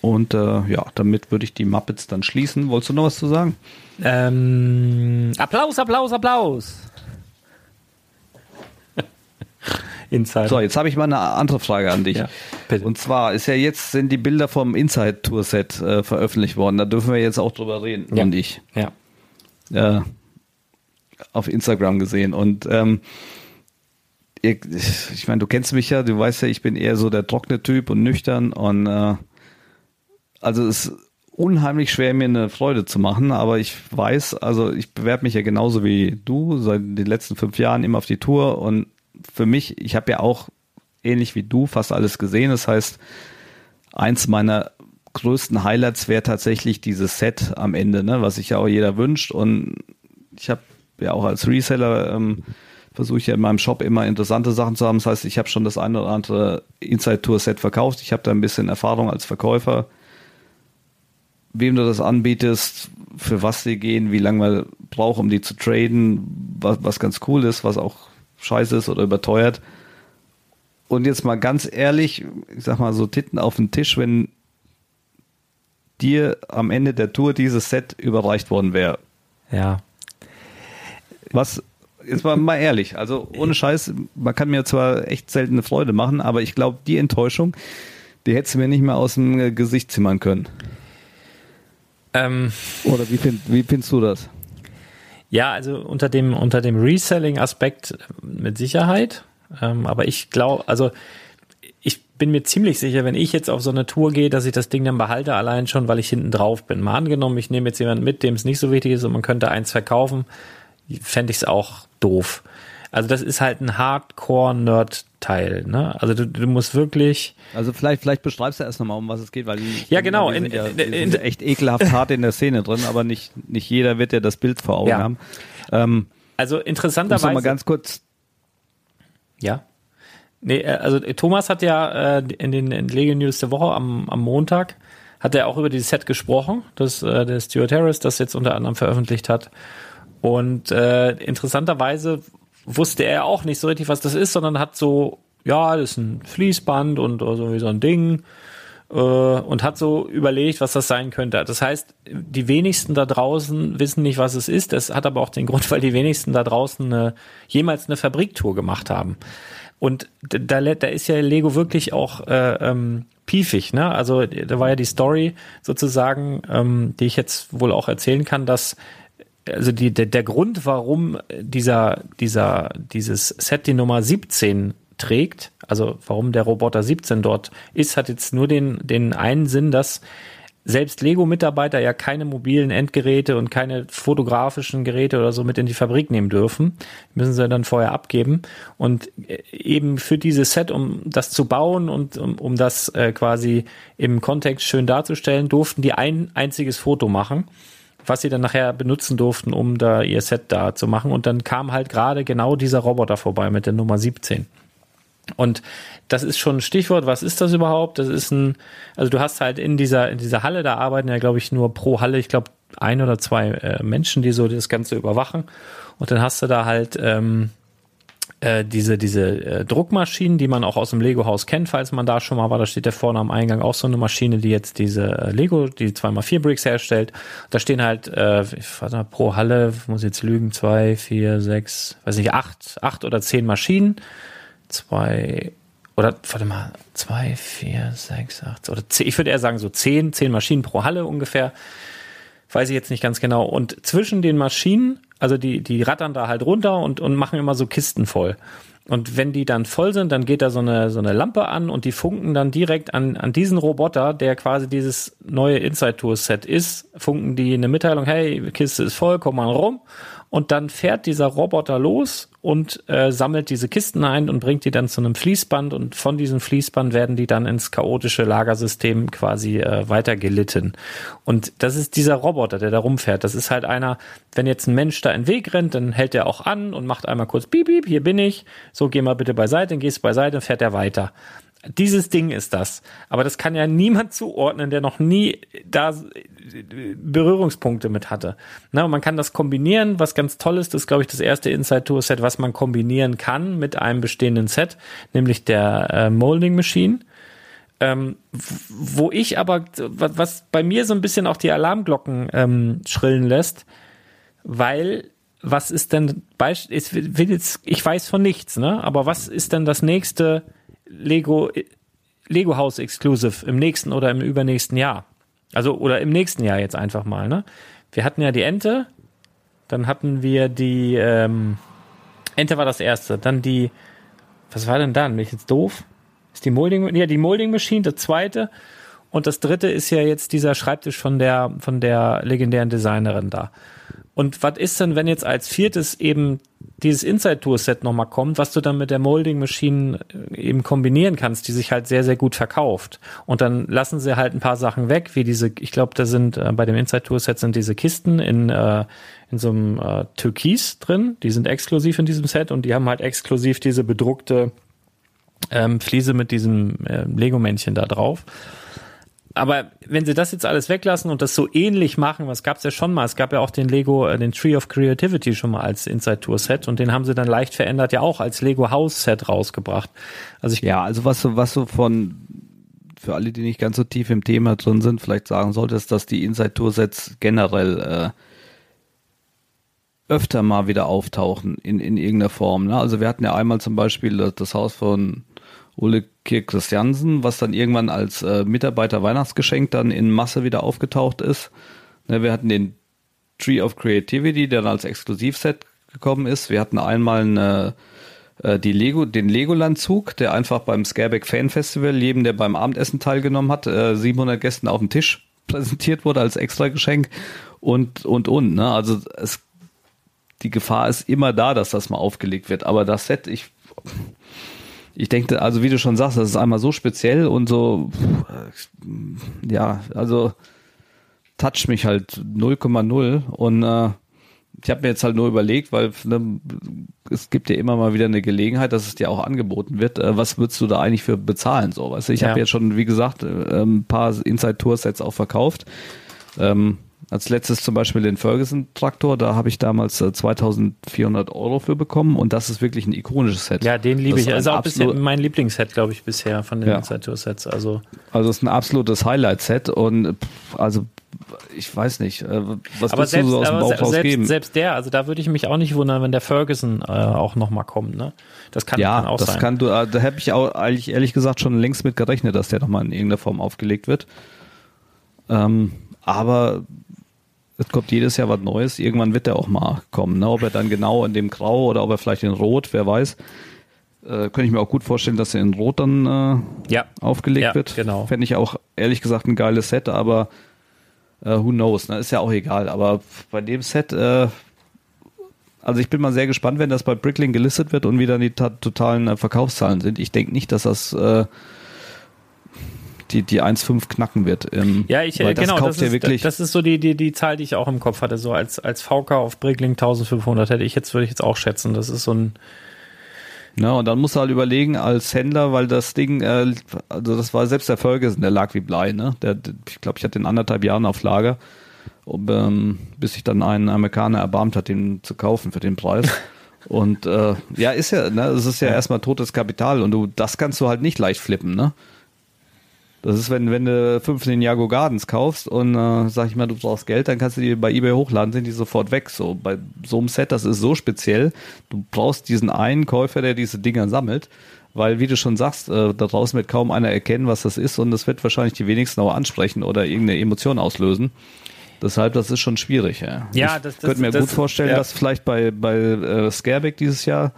Und äh, ja, damit würde ich die Muppets dann schließen. Wolltest du noch was zu sagen? Ähm, Applaus, Applaus, Applaus. Inside. So, jetzt habe ich mal eine andere Frage an dich. Ja, und zwar ist ja jetzt sind die Bilder vom Inside Tour Set äh, veröffentlicht worden. Da dürfen wir jetzt auch drüber reden. Ja. Und ich. Ja. Äh, auf Instagram gesehen. Und ähm, ich, ich meine, du kennst mich ja, du weißt ja, ich bin eher so der trockene Typ und nüchtern und äh, also es ist unheimlich schwer, mir eine Freude zu machen, aber ich weiß, also ich bewerbe mich ja genauso wie du seit den letzten fünf Jahren immer auf die Tour und für mich, ich habe ja auch ähnlich wie du fast alles gesehen. Das heißt, eins meiner größten Highlights wäre tatsächlich dieses Set am Ende, ne, was sich ja auch jeder wünscht. Und ich habe ja auch als Reseller ähm, versuche ich ja in meinem Shop immer interessante Sachen zu haben. Das heißt, ich habe schon das eine oder andere Inside Tour Set verkauft. Ich habe da ein bisschen Erfahrung als Verkäufer. Wem du das anbietest, für was sie gehen, wie lange man braucht, um die zu traden, was, was ganz cool ist, was auch scheiße ist oder überteuert. Und jetzt mal ganz ehrlich, ich sag mal so Titten auf den Tisch, wenn dir am Ende der Tour dieses Set überreicht worden wäre. Ja. Was, jetzt mal, mal ehrlich, also ohne Scheiß, man kann mir zwar echt seltene Freude machen, aber ich glaube, die Enttäuschung, die hättest du mir nicht mehr aus dem Gesicht zimmern können. Ähm, Oder wie, find, wie findest du das? Ja, also unter dem, unter dem Reselling-Aspekt mit Sicherheit. Ähm, aber ich glaube, also ich bin mir ziemlich sicher, wenn ich jetzt auf so eine Tour gehe, dass ich das Ding dann behalte, allein schon, weil ich hinten drauf bin. Mal angenommen, ich nehme jetzt jemanden mit, dem es nicht so wichtig ist und man könnte eins verkaufen, fände ich es auch doof. Also das ist halt ein Hardcore-Nerd-Teil. Ne? Also du, du musst wirklich. Also vielleicht, vielleicht beschreibst du erst nochmal, um was es geht, weil die, ja genau, die sind, ja, die sind echt ekelhaft hart in der Szene drin, aber nicht nicht jeder wird ja das Bild vor Augen ja. haben. Ähm, also interessanterweise. Mal ganz kurz. Ja. Nee, äh, also Thomas hat ja äh, in den in Lego News der Woche am, am Montag hat er auch über dieses Set gesprochen, das äh, der Stuart Harris das jetzt unter anderem veröffentlicht hat. Und äh, interessanterweise wusste er auch nicht so richtig, was das ist, sondern hat so, ja, das ist ein Fließband und so wie so ein Ding. äh, und hat so überlegt, was das sein könnte. Das heißt, die wenigsten da draußen wissen nicht, was es ist. Das hat aber auch den Grund, weil die wenigsten da draußen eine, jemals eine Fabriktour gemacht haben. Und da, da ist ja Lego wirklich auch äh, ähm, piefig, ne? Also da war ja die Story sozusagen, ähm, die ich jetzt wohl auch erzählen kann, dass also die, der, der Grund, warum dieser, dieser, dieses Set die Nummer 17 trägt, also warum der Roboter 17 dort ist, hat jetzt nur den, den einen Sinn, dass selbst Lego-Mitarbeiter ja keine mobilen Endgeräte und keine fotografischen Geräte oder so mit in die Fabrik nehmen dürfen. Müssen sie dann vorher abgeben. Und äh, eben für dieses Set, um das zu bauen und um, um das äh, quasi im Kontext schön darzustellen, durften die ein einziges Foto machen was sie dann nachher benutzen durften, um da ihr Set da zu machen. Und dann kam halt gerade genau dieser Roboter vorbei mit der Nummer 17. Und das ist schon ein Stichwort. Was ist das überhaupt? Das ist ein, also du hast halt in dieser, in dieser Halle, da arbeiten ja, glaube ich, nur pro Halle, ich glaube, ein oder zwei äh, Menschen, die so das Ganze überwachen. Und dann hast du da halt ähm, äh, diese, diese äh, Druckmaschinen, die man auch aus dem Lego-Haus kennt, falls man da schon mal war. Da steht ja vorne am Eingang auch so eine Maschine, die jetzt diese äh, Lego, die 2x4 Bricks herstellt. Da stehen halt, äh, ich warte mal, pro Halle, muss jetzt lügen, zwei, vier, sechs, weiß nicht, acht, acht oder zehn Maschinen zwei oder warte mal, zwei, vier, sechs, acht oder zehn, ich würde eher sagen so zehn, zehn Maschinen pro Halle ungefähr. Weiß ich jetzt nicht ganz genau. Und zwischen den Maschinen, also die, die rattern da halt runter und, und machen immer so Kisten voll. Und wenn die dann voll sind, dann geht da so eine, so eine Lampe an und die funken dann direkt an, an diesen Roboter, der quasi dieses neue Inside Tour Set ist, funken die eine Mitteilung, hey, Kiste ist voll, komm mal rum und dann fährt dieser Roboter los und äh, sammelt diese Kisten ein und bringt die dann zu einem Fließband und von diesem Fließband werden die dann ins chaotische Lagersystem quasi äh, weitergelitten. Und das ist dieser Roboter, der da rumfährt. Das ist halt einer, wenn jetzt ein Mensch da in den Weg rennt, dann hält er auch an und macht einmal kurz Piep, Piep, hier bin ich. So, geh mal bitte beiseite, dann gehst du beiseite und fährt er weiter. Dieses Ding ist das. Aber das kann ja niemand zuordnen, der noch nie da Berührungspunkte mit hatte. Na, man kann das kombinieren. Was ganz toll ist, das ist, glaube ich, das erste Inside Tour Set, was man kombinieren kann mit einem bestehenden Set, nämlich der äh, Molding Machine. Ähm, wo ich aber, was bei mir so ein bisschen auch die Alarmglocken ähm, schrillen lässt, weil was ist denn, ich weiß von nichts, ne? Aber was ist denn das nächste Lego, Lego House Exclusive im nächsten oder im übernächsten Jahr. Also, oder im nächsten Jahr jetzt einfach mal, ne? Wir hatten ja die Ente, dann hatten wir die, ähm, Ente war das erste, dann die, was war denn dann? Bin ich jetzt doof? Ist die Molding, ja, die Molding Machine, das zweite. Und das dritte ist ja jetzt dieser Schreibtisch von der, von der legendären Designerin da. Und was ist denn, wenn jetzt als viertes eben dieses Inside Tour Set nochmal kommt, was du dann mit der Molding Machine äh, eben kombinieren kannst, die sich halt sehr, sehr gut verkauft. Und dann lassen sie halt ein paar Sachen weg, wie diese, ich glaube, da sind äh, bei dem Inside Tour Set sind diese Kisten in, äh, in so einem äh, Türkis drin, die sind exklusiv in diesem Set und die haben halt exklusiv diese bedruckte ähm, Fliese mit diesem äh, Lego-Männchen da drauf aber wenn sie das jetzt alles weglassen und das so ähnlich machen, was gab es ja schon mal, es gab ja auch den Lego, äh, den Tree of Creativity schon mal als Inside Tour Set und den haben sie dann leicht verändert ja auch als Lego House Set rausgebracht. Also ich ja, also was so was so von für alle, die nicht ganz so tief im Thema drin sind, vielleicht sagen solltest, dass die Inside Tour Sets generell äh, öfter mal wieder auftauchen in in irgendeiner Form. Ne? Also wir hatten ja einmal zum Beispiel das, das Haus von Ole Kirk Christiansen, was dann irgendwann als äh, Mitarbeiter-Weihnachtsgeschenk dann in Masse wieder aufgetaucht ist. Ne, wir hatten den Tree of Creativity, der dann als Exklusivset gekommen ist. Wir hatten einmal eine, äh, die Lego, den Legoland-Zug, der einfach beim Scareback Fan Festival, jedem, der beim Abendessen teilgenommen hat, äh, 700 Gästen auf dem Tisch präsentiert wurde als Extrageschenk und, und, und. Ne? Also es, die Gefahr ist immer da, dass das mal aufgelegt wird. Aber das Set, ich ich denke, also wie du schon sagst, das ist einmal so speziell und so, ja, also toucht mich halt 0,0 und äh, ich habe mir jetzt halt nur überlegt, weil ne, es gibt ja immer mal wieder eine Gelegenheit, dass es dir auch angeboten wird. Äh, was würdest du da eigentlich für bezahlen? So, weißt du? Ich ja. habe jetzt schon, wie gesagt, äh, ein paar Inside Tour Sets auch verkauft. Ähm, als letztes zum Beispiel den Ferguson-Traktor, da habe ich damals äh, 2400 Euro für bekommen und das ist wirklich ein ikonisches Set. Ja, den liebe ich. Das ist auch bisher mein Lieblingsset, glaube ich, bisher von den ja. Sets. Also, also es ist ein absolutes Highlight-Set und also ich weiß nicht, äh, was aber selbst, du so aus dem Bauch selbst, rausgeben? Selbst der, also da würde ich mich auch nicht wundern, wenn der Ferguson äh, auch nochmal kommt, ne? Das kann, ja, kann auch das sein. Kann du, äh, da habe ich auch eigentlich ehrlich gesagt schon längst mit gerechnet, dass der nochmal in irgendeiner Form aufgelegt wird. Ähm, aber es kommt jedes Jahr was Neues. Irgendwann wird der auch mal kommen. Ne? Ob er dann genau in dem Grau oder ob er vielleicht in Rot, wer weiß. Äh, könnte ich mir auch gut vorstellen, dass er in Rot dann äh, ja. aufgelegt ja, wird. Genau. Fände ich auch ehrlich gesagt ein geiles Set, aber äh, who knows, ne? ist ja auch egal. Aber bei dem Set, äh, also ich bin mal sehr gespannt, wenn das bei Brickling gelistet wird und wie dann die totalen äh, Verkaufszahlen sind. Ich denke nicht, dass das äh, die, die 1,5 knacken wird. Ähm, ja, ich, das genau, das ist, wirklich das ist so die, die, die Zahl, die ich auch im Kopf hatte. So als, als VK auf Brickling 1500 hätte ich jetzt, würde ich jetzt auch schätzen. Das ist so ein, na, und dann musst du halt überlegen als Händler, weil das Ding, äh, also das war selbst der Ferguson, der lag wie Blei, ne? Der, ich glaube, ich hatte den anderthalb Jahren auf Lager, um, ähm, bis sich dann ein Amerikaner erbarmt hat, den zu kaufen für den Preis. Und äh, ja, ist ja, ne, es ist ja, ja erstmal totes Kapital und du, das kannst du halt nicht leicht flippen, ne? Das ist, wenn, wenn du 15 Jago Gardens kaufst und äh, sag ich mal, du brauchst Geld, dann kannst du die bei eBay hochladen, sind die sofort weg. So bei so einem Set, das ist so speziell. Du brauchst diesen einen Käufer, der diese Dinger sammelt, weil wie du schon sagst, äh, da draußen wird kaum einer erkennen, was das ist und das wird wahrscheinlich die wenigsten auch ansprechen oder irgendeine Emotion auslösen. Deshalb, das ist schon schwierig. Ja, ja das, das, könnte mir das, gut vorstellen, ja. dass vielleicht bei, bei äh, Scareback dieses Jahr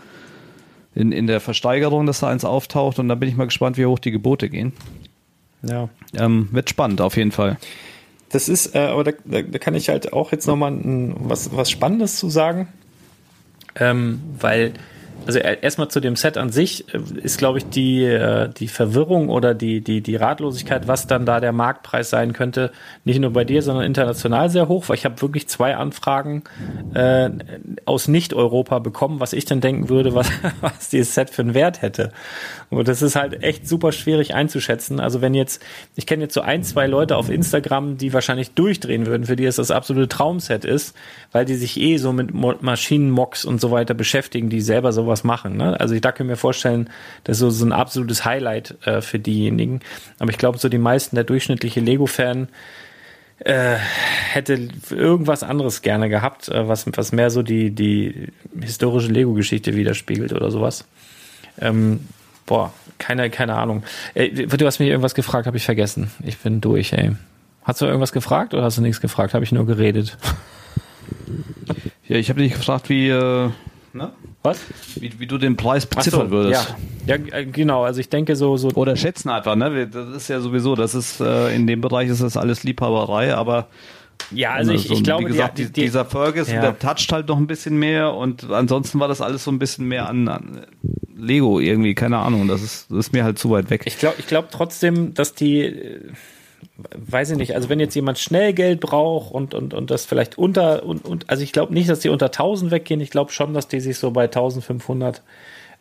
in, in der Versteigerung, dass da eins auftaucht und da bin ich mal gespannt, wie hoch die Gebote gehen. Ja. Ähm, wird spannend auf jeden Fall. Das ist, äh, aber da, da, da, kann ich halt auch jetzt nochmal was, was Spannendes zu sagen. Ähm, weil also erstmal zu dem Set an sich äh, ist, glaube ich, die, äh, die Verwirrung oder die, die, die Ratlosigkeit, was dann da der Marktpreis sein könnte, nicht nur bei dir, sondern international sehr hoch, weil ich habe wirklich zwei Anfragen äh, aus Nicht-Europa bekommen, was ich dann denken würde, was, was dieses Set für einen Wert hätte. Und das ist halt echt super schwierig einzuschätzen. Also wenn jetzt, ich kenne jetzt so ein, zwei Leute auf Instagram, die wahrscheinlich durchdrehen würden, für die es das absolute Traumset ist, weil die sich eh so mit Maschinenmocks und so weiter beschäftigen, die selber sowas machen. Ne? Also da können mir vorstellen, das ist so, so ein absolutes Highlight äh, für diejenigen. Aber ich glaube, so die meisten, der durchschnittliche Lego-Fan, äh, hätte irgendwas anderes gerne gehabt, äh, was, was mehr so die, die historische Lego-Geschichte widerspiegelt oder sowas. Ähm, Boah, keine, keine Ahnung. Ey, du hast mich irgendwas gefragt, habe ich vergessen. Ich bin durch, ey. Hast du irgendwas gefragt oder hast du nichts gefragt? Habe ich nur geredet. Ja, ich habe dich gefragt, wie, äh, ne? Was? Wie, wie du den Preis beziffern so, würdest. Ja. ja, äh, genau. Also ich denke so, so. Oder schätzen einfach, ne? Das ist ja sowieso, das ist, äh, in dem Bereich ist das alles Liebhaberei, aber ja, also ich, ich glaube, wie gesagt, die, die, dieser Ferguson, ja. der toucht halt noch ein bisschen mehr und ansonsten war das alles so ein bisschen mehr an, an Lego irgendwie, keine Ahnung, das ist, das ist mir halt zu weit weg. Ich glaube ich glaube trotzdem, dass die, äh, weiß ich nicht, also wenn jetzt jemand schnell Geld braucht und, und, und das vielleicht unter, und, und also ich glaube nicht, dass die unter 1000 weggehen, ich glaube schon, dass die sich so bei 1500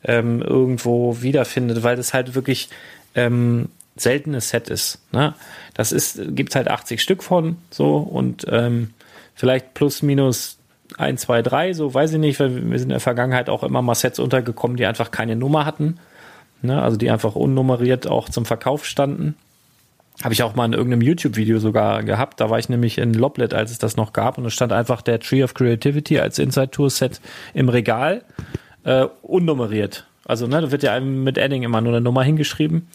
ähm, irgendwo wiederfindet, weil das halt wirklich ähm, seltenes Set ist. Ne? Das ist, gibt halt 80 Stück von so und ähm, vielleicht plus minus 1, 2, 3, so weiß ich nicht, weil wir sind in der Vergangenheit auch immer mal Sets untergekommen, die einfach keine Nummer hatten. Ne? Also die einfach unnummeriert auch zum Verkauf standen. Habe ich auch mal in irgendeinem YouTube-Video sogar gehabt. Da war ich nämlich in Loblet, als es das noch gab. Und es stand einfach der Tree of Creativity als Inside-Tour-Set im Regal, äh, unnummeriert. Also, ne, da wird ja einem mit Edding immer nur eine Nummer hingeschrieben.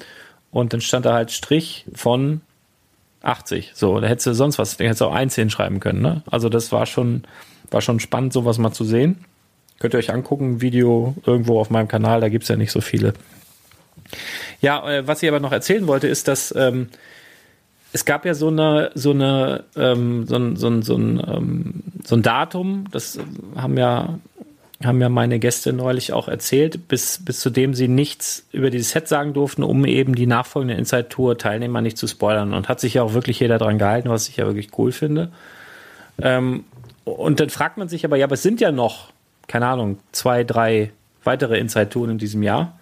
Und dann stand da halt Strich von 80. So, da hättest du sonst was, da hättest du auch 1 hinschreiben können, ne? Also das war schon, war schon spannend, sowas mal zu sehen. Könnt ihr euch angucken, Video irgendwo auf meinem Kanal, da gibt's ja nicht so viele. Ja, äh, was ich aber noch erzählen wollte, ist, dass ähm, es gab ja so eine, so eine, ähm, so ein, so so ein, ähm, so ein Datum, das haben ja haben ja meine Gäste neulich auch erzählt, bis, bis zu dem sie nichts über dieses Set sagen durften, um eben die nachfolgende Inside-Tour-Teilnehmer nicht zu spoilern. Und hat sich ja auch wirklich jeder dran gehalten, was ich ja wirklich cool finde. Ähm, und dann fragt man sich aber, ja, aber es sind ja noch, keine Ahnung, zwei, drei weitere Inside-Touren in diesem Jahr.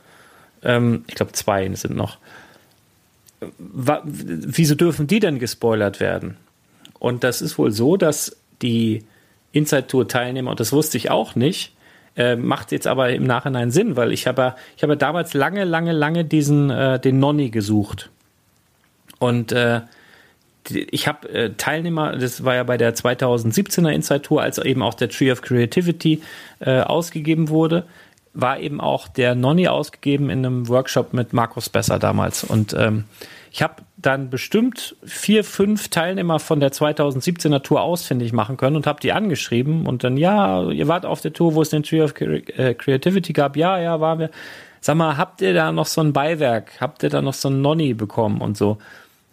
Ähm, ich glaube, zwei sind noch. wieso dürfen die denn gespoilert werden? Und das ist wohl so, dass die Inside Tour Teilnehmer, und das wusste ich auch nicht, äh, macht jetzt aber im Nachhinein Sinn, weil ich habe ich habe damals lange, lange, lange diesen äh, den Nonny gesucht. Und äh, ich habe äh, Teilnehmer, das war ja bei der 2017er Inside Tour, als eben auch der Tree of Creativity äh, ausgegeben wurde, war eben auch der Nonny ausgegeben in einem Workshop mit Markus Besser damals. Und ähm, ich habe dann bestimmt vier, fünf Teilnehmer von der 2017er Tour ausfindig machen können und habe die angeschrieben und dann, ja, ihr wart auf der Tour, wo es den Tree of äh, Creativity gab. Ja, ja, waren wir. Sag mal, habt ihr da noch so ein Beiwerk? Habt ihr da noch so ein Nonny bekommen und so?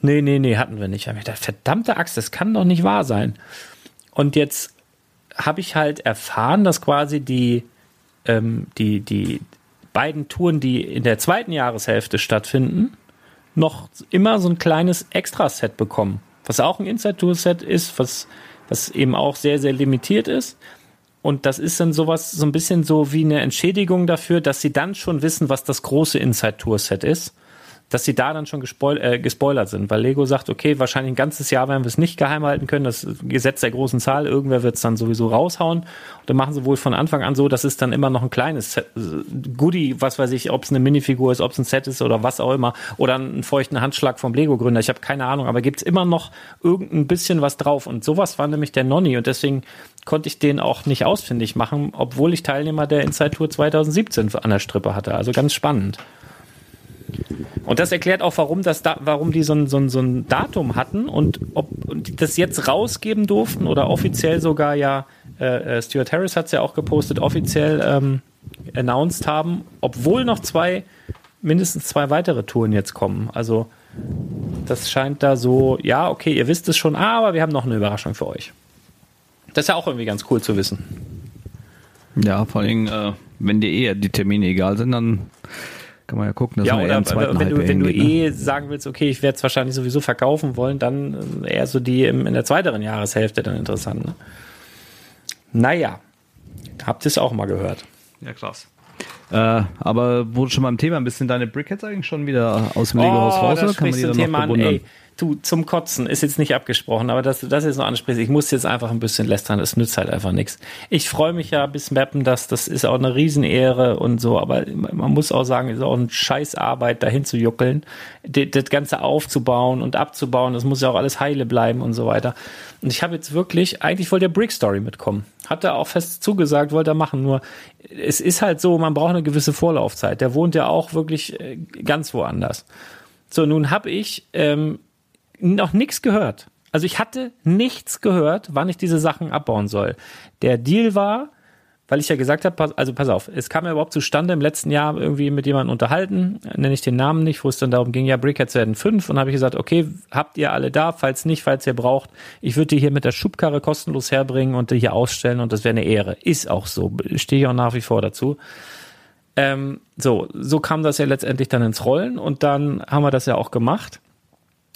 Nee, nee, nee, hatten wir nicht. Ich gedacht, verdammte Axt, das kann doch nicht wahr sein. Und jetzt habe ich halt erfahren, dass quasi die, ähm, die, die beiden Touren, die in der zweiten Jahreshälfte stattfinden, noch immer so ein kleines Extra-Set bekommen. Was auch ein Inside-Tour-Set ist, was, was eben auch sehr, sehr limitiert ist. Und das ist dann sowas, so ein bisschen so wie eine Entschädigung dafür, dass sie dann schon wissen, was das große Inside-Tour-Set ist dass sie da dann schon gespoil äh, gespoilert sind, weil Lego sagt, okay, wahrscheinlich ein ganzes Jahr werden wir es nicht geheim halten können, das Gesetz der großen Zahl, irgendwer wird es dann sowieso raushauen. Und dann machen sie wohl von Anfang an so, dass es dann immer noch ein kleines Goodie, was weiß ich, ob es eine Minifigur ist, ob es ein Set ist oder was auch immer, oder einen feuchten Handschlag vom Lego-Gründer, ich habe keine Ahnung, aber gibt es immer noch irgendein bisschen was drauf. Und sowas war nämlich der Nonny und deswegen konnte ich den auch nicht ausfindig machen, obwohl ich Teilnehmer der Inside Tour 2017 an der Strippe hatte. Also ganz spannend. Und das erklärt auch, warum, das da, warum die so ein, so, ein, so ein Datum hatten und ob das jetzt rausgeben durften oder offiziell sogar ja, äh, äh Stuart Harris hat es ja auch gepostet, offiziell ähm, announced haben, obwohl noch zwei, mindestens zwei weitere Touren jetzt kommen. Also das scheint da so, ja, okay, ihr wisst es schon, aber wir haben noch eine Überraschung für euch. Das ist ja auch irgendwie ganz cool zu wissen. Ja, vor allem, äh, wenn dir eh die Termine egal sind, dann kann man ja gucken, dass ja, man eher oder zweiten wenn, du, wenn du eh ne? sagen willst, okay, ich werde es wahrscheinlich sowieso verkaufen wollen, dann eher so die im, in der zweiteren Jahreshälfte dann interessant. Ne? Naja, habt ihr es auch mal gehört. Ja, krass. Äh, aber wurde schon mal im Thema ein bisschen deine Brickheads eigentlich schon wieder aus dem Lego-Haus oh, raus? Oder kann man die dann Thema noch bewundern? An, ey, du, zum Kotzen ist jetzt nicht abgesprochen, aber dass du das jetzt noch ansprichst, ich muss jetzt einfach ein bisschen lästern, es nützt halt einfach nichts. Ich freue mich ja bis Mappen, dass das ist auch eine Riesenehre und so, aber man muss auch sagen, es ist auch eine Scheißarbeit, dahin zu juckeln, das Ganze aufzubauen und abzubauen, das muss ja auch alles heile bleiben und so weiter. Und ich habe jetzt wirklich, eigentlich wollte der Brick Story mitkommen. Hat er auch fest zugesagt, wollte er machen. Nur es ist halt so, man braucht eine gewisse Vorlaufzeit. Der wohnt ja auch wirklich äh, ganz woanders. So, nun habe ich ähm, noch nichts gehört. Also ich hatte nichts gehört, wann ich diese Sachen abbauen soll. Der Deal war, weil ich ja gesagt habe, also pass auf, es kam ja überhaupt zustande im letzten Jahr irgendwie mit jemandem unterhalten, nenne ich den Namen nicht, wo es dann darum ging, ja, Brickheads werden fünf und habe ich gesagt, okay, habt ihr alle da, falls nicht, falls ihr braucht, ich würde die hier mit der Schubkarre kostenlos herbringen und die hier ausstellen und das wäre eine Ehre. Ist auch so, stehe ich auch nach wie vor dazu. Ähm, so, so kam das ja letztendlich dann ins Rollen und dann haben wir das ja auch gemacht.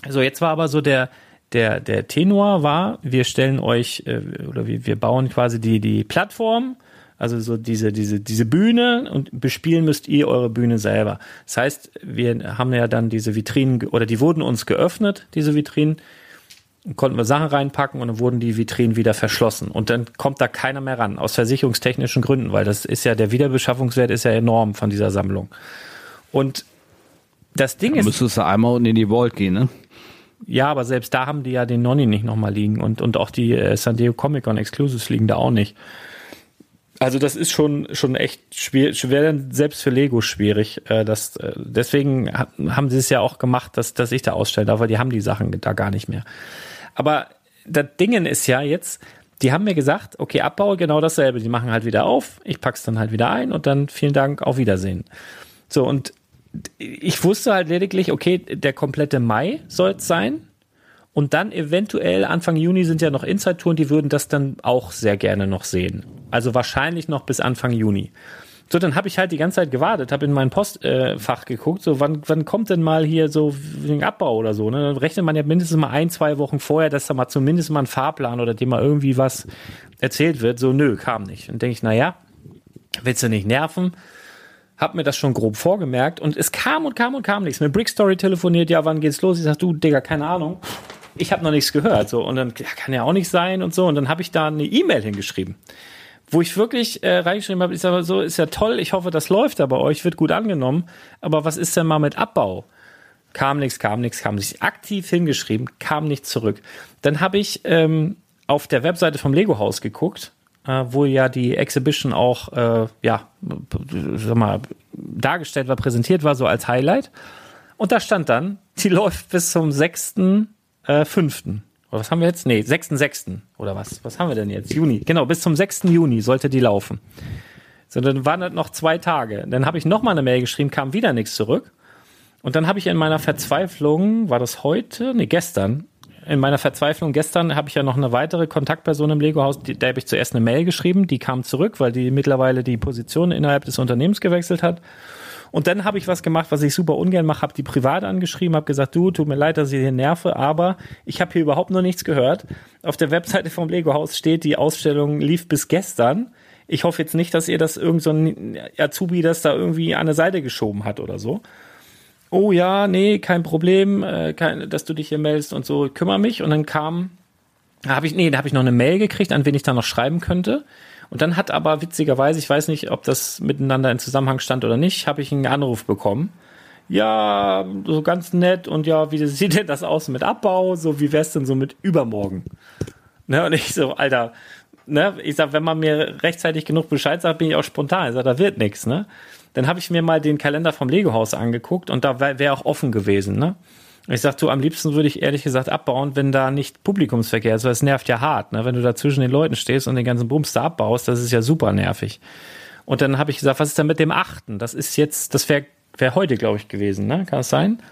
So, jetzt war aber so der, der, der Tenor war, wir stellen euch, äh, oder wir, wir bauen quasi die, die Plattform, also so diese, diese, diese Bühne und bespielen müsst ihr eure Bühne selber. Das heißt, wir haben ja dann diese Vitrinen, oder die wurden uns geöffnet, diese Vitrinen, konnten wir Sachen reinpacken und dann wurden die Vitrinen wieder verschlossen. Und dann kommt da keiner mehr ran, aus versicherungstechnischen Gründen, weil das ist ja, der Wiederbeschaffungswert ist ja enorm von dieser Sammlung. Und das Ding da ist. Müsstest du einmal unten in die Vault gehen, ne? Ja, aber selbst da haben die ja den Nonny nicht nochmal liegen und, und auch die äh, San Diego Comic Con Exclusives liegen da auch nicht. Also das ist schon schon echt schwer, schwer selbst für Lego schwierig. Äh, das, äh, deswegen haben sie es ja auch gemacht, dass, dass ich da ausstellen darf, weil die haben die Sachen da gar nicht mehr. Aber das Dingen ist ja jetzt, die haben mir gesagt, okay, Abbau genau dasselbe. Die machen halt wieder auf, ich pack's dann halt wieder ein und dann vielen Dank, auf Wiedersehen. So, und ich wusste halt lediglich, okay, der komplette Mai soll es sein. Und dann eventuell Anfang Juni sind ja noch Inside-Touren, die würden das dann auch sehr gerne noch sehen. Also wahrscheinlich noch bis Anfang Juni. So, dann habe ich halt die ganze Zeit gewartet, habe in mein Postfach äh, geguckt, so wann, wann kommt denn mal hier so ein Abbau oder so. Ne? Dann rechnet man ja mindestens mal ein, zwei Wochen vorher, dass da mal zumindest mal ein Fahrplan oder dem mal irgendwie was erzählt wird. So, nö, kam nicht. Und denke ich, na ja, willst du nicht nerven? Hab mir das schon grob vorgemerkt und es kam und kam und kam nichts. Mit Brick Story telefoniert, ja, wann geht's los? Ich sag, du, Digga, keine Ahnung. ich habe noch nichts gehört. So, und dann ja, kann ja auch nicht sein und so. Und dann habe ich da eine E-Mail hingeschrieben, wo ich wirklich äh, reingeschrieben habe, ich sage so, ist ja toll, ich hoffe, das läuft da bei euch, wird gut angenommen. Aber was ist denn mal mit Abbau? Kam nichts, kam nichts, kam nichts. Aktiv hingeschrieben, kam nichts zurück. Dann habe ich ähm, auf der Webseite vom Lego Haus geguckt, äh, wo ja die Exhibition auch, äh, ja, sag mal, dargestellt war, präsentiert war, so als Highlight. Und da stand dann, die läuft bis zum 6.5. Äh, oder was haben wir jetzt? Nee, 6.6. Oder was? Was haben wir denn jetzt? Juni. Genau, bis zum 6. Juni sollte die laufen. So, dann waren das noch zwei Tage. Dann habe ich nochmal eine Mail geschrieben, kam wieder nichts zurück. Und dann habe ich in meiner Verzweiflung, war das heute? Nee, gestern. In meiner Verzweiflung gestern habe ich ja noch eine weitere Kontaktperson im Lego-Haus, der habe ich zuerst eine Mail geschrieben, die kam zurück, weil die mittlerweile die Position innerhalb des Unternehmens gewechselt hat. Und dann habe ich was gemacht, was ich super ungern mache, habe die privat angeschrieben, habe gesagt, du, tut mir leid, dass ich hier nerve, aber ich habe hier überhaupt noch nichts gehört. Auf der Webseite vom Lego-Haus steht, die Ausstellung lief bis gestern. Ich hoffe jetzt nicht, dass ihr das irgend so ein Azubi das da irgendwie an der Seite geschoben hat oder so oh ja, nee, kein Problem, äh, kein, dass du dich hier meldest und so, kümmere mich. Und dann kam, da habe ich, nee, da habe ich noch eine Mail gekriegt, an wen ich da noch schreiben könnte. Und dann hat aber witzigerweise, ich weiß nicht, ob das miteinander in Zusammenhang stand oder nicht, habe ich einen Anruf bekommen. Ja, so ganz nett und ja, wie sieht denn das aus mit Abbau? So, wie wär's denn so mit übermorgen? Ne, und ich so, Alter, ne, ich sag, wenn man mir rechtzeitig genug Bescheid sagt, bin ich auch spontan. Ich sag, da wird nichts, ne? Dann habe ich mir mal den Kalender vom Lego-Haus angeguckt und da wäre auch offen gewesen. Ne? Ich sag, du, am liebsten würde ich ehrlich gesagt abbauen, wenn da nicht Publikumsverkehr ist, weil es nervt ja hart, ne? wenn du da zwischen den Leuten stehst und den ganzen Bums da abbaust, das ist ja super nervig. Und dann habe ich gesagt, was ist denn mit dem achten? Das ist jetzt, das wäre wär heute, glaube ich, gewesen, ne? Kann das sein?